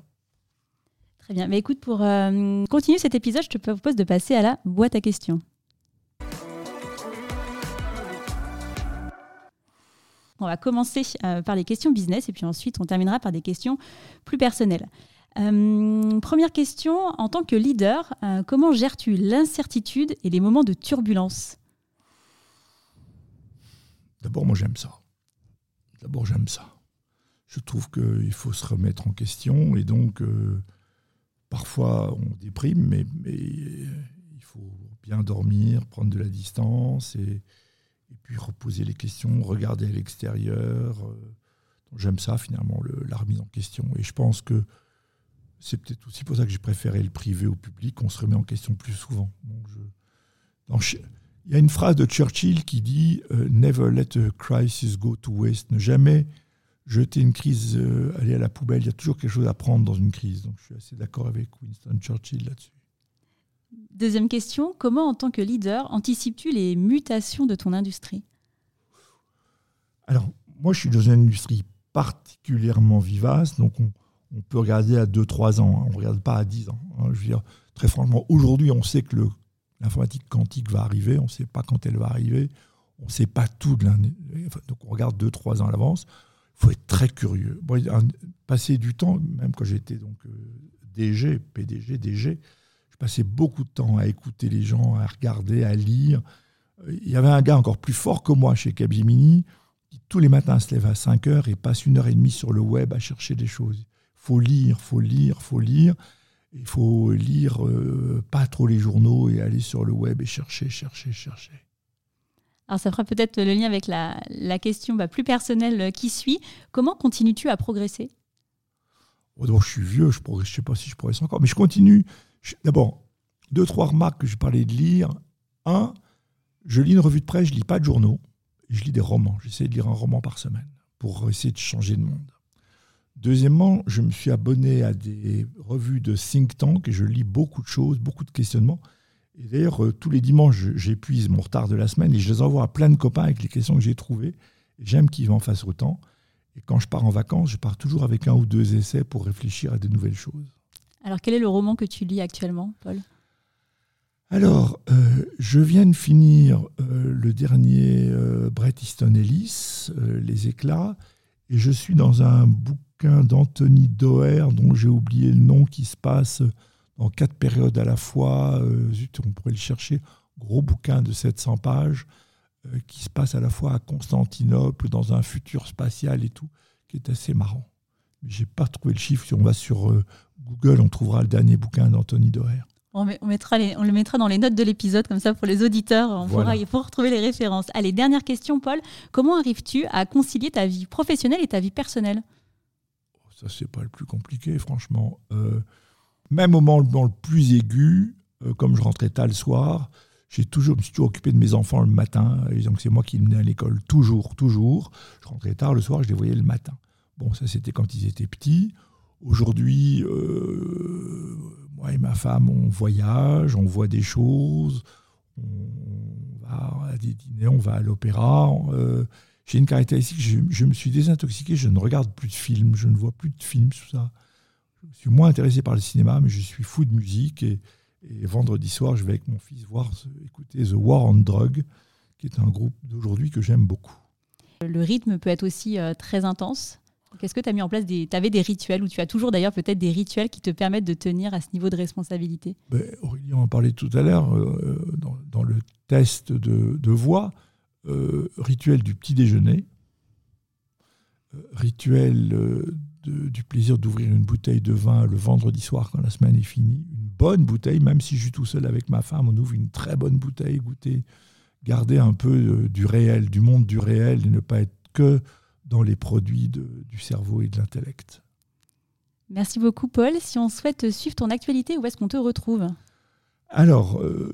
Très bien. Mais écoute, pour euh, continuer cet épisode, je te propose de passer à la boîte à questions. On va commencer euh, par les questions business et puis ensuite on terminera par des questions plus personnelles. Euh, première question, en tant que leader, euh, comment gères-tu l'incertitude et les moments de turbulence? D'abord, moi j'aime ça. D'abord, j'aime ça. Je trouve qu'il faut se remettre en question et donc parfois on déprime, mais, il faut bien dormir, prendre de la distance et, puis reposer les questions, regarder à l'extérieur. Euh, j'aime ça finalement, la remise en question. Et je pense que c'est peut-être aussi pour ça que j'ai préféré le privé au public. On se remet en question plus souvent. il y a une phrase de Churchill qui dit euh, Never let a crisis go to waste. Ne jamais jeter une crise, euh, aller à la poubelle. Il y a toujours quelque chose à prendre dans une crise. Donc je suis assez d'accord avec Winston Churchill là-dessus. Deuxième question, comment en tant que leader anticipes-tu les mutations de ton industrie? Alors, moi je suis dans une industrie particulièrement vivace, donc on, peut regarder à 2-3 ans, hein. on ne regarde pas à 10 ans. Hein. Je veux dire, très franchement, aujourd'hui on sait que l'informatique quantique va arriver, on ne sait pas quand elle va arriver, on ne sait pas tout de enfin, donc on regarde 2-3 ans à l'avance. Il faut être très curieux. passer du temps, même quand j'étais donc euh, DG, PDG, DG, passais beaucoup de temps à écouter les gens, à regarder, à lire. Il y avait un gars encore plus fort que moi chez Capgemini qui tous les matins se lève à 5 heures et passe une heure et demie sur le web à chercher des choses. Faut lire, faut lire, faut lire. Il faut lire euh, pas trop les journaux et aller sur le web et chercher, chercher, chercher. Alors ça fera peut-être le lien avec la, la question bah, plus personnelle qui suit. Comment continues-tu à progresser? Je suis vieux, je ne sais pas si je progresse encore, mais je continue. D'abord, deux, trois remarques que je parlais de lire. Un, je lis une revue de presse, je lis pas de journaux, je lis des romans. J'essaie de lire un roman par semaine pour essayer de changer de monde. Deuxièmement, je me suis abonné à des revues de think tank et je lis beaucoup de choses, beaucoup de questionnements. Et d'ailleurs, euh, tous les dimanches, j'épuise mon retard de la semaine et je les envoie à plein de copains avec les questions que j'ai trouvées. J'aime qu'ils en fassent autant. Et quand je pars en vacances, je pars toujours avec un ou deux essais pour réfléchir à de nouvelles choses. Alors, quel est le roman que tu lis actuellement, Paul? Alors, euh, je viens de finir euh, le dernier Bret Easton Ellis, Les éclats, et je suis dans un bouquin d'Anthony Doer, dont j'ai oublié le nom, qui se passe dans quatre périodes à la fois. on pourrait le chercher. Gros bouquin de 700 pages, qui se passe à la fois à Constantinople, dans un futur spatial et tout, qui est assez marrant. Mais je n'ai pas trouvé le chiffre. Si on va sur Google, on trouvera le dernier bouquin d'Anthony Doer. On, mettra on le mettra dans les notes de l'épisode, comme ça pour les auditeurs, on pourra, il faut retrouver les références. Allez, dernière question, Paul. Comment arrives-tu à concilier ta vie professionnelle et ta vie personnelle? Ça, c'est pas le plus compliqué, franchement. Euh, même au moment le plus aigu, euh, comme je rentrais tard le soir, j'ai toujours, je me suis toujours occupé de mes enfants le matin. Et donc, c'est moi qui les menais à l'école, toujours, toujours. Je rentrais tard le soir, je les voyais le matin. Bon, ça, c'était quand ils étaient petits. Aujourd'hui, euh, moi et ma femme, on voyage, on voit des choses, on va à des dîners, on va à l'opéra. J'ai une caractéristique, je, me suis désintoxiqué, je ne regarde plus de films, je ne vois plus de films, tout ça. Je suis moins intéressé par le cinéma, mais je suis fou de musique. Et, vendredi soir, je vais avec mon fils voir, écouter The War on Drug, qui est un groupe d'aujourd'hui que j'aime beaucoup. Le rythme peut être aussi euh, très intense. Qu'est-ce que tu as mis en place des... Tu avais des rituels, ou tu as toujours d'ailleurs peut-être des rituels qui te permettent de tenir à ce niveau de responsabilité? Ben, Aurélie en parlait tout à l'heure euh, dans, le test de, voix. Euh, rituel du petit déjeuner, euh, rituel du plaisir d'ouvrir une bouteille de vin le vendredi soir quand la semaine est finie. Une bonne bouteille, même si je suis tout seul avec ma femme, on ouvre une très bonne bouteille, goûter, garder un peu du réel, du monde du réel et ne pas être que dans les produits du cerveau et de l'intellect. Merci beaucoup Paul. Si on souhaite suivre ton actualité, où est-ce qu'on te retrouve? Alors, euh,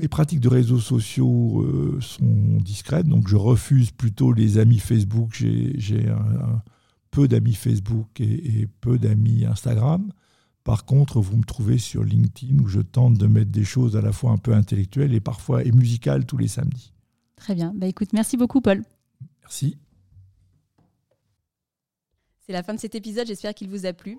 mes pratiques de réseaux sociaux euh, sont discrètes, donc je refuse plutôt les amis Facebook. J'ai un, peu d'amis Facebook et, et peu d'amis Instagram. Par contre, vous me trouvez sur LinkedIn où je tente de mettre des choses à la fois un peu intellectuelles et parfois et musicales tous les samedis. Très bien. Bah, écoute, merci beaucoup Paul. Merci. C'est la fin de cet épisode, j'espère qu'il vous a plu.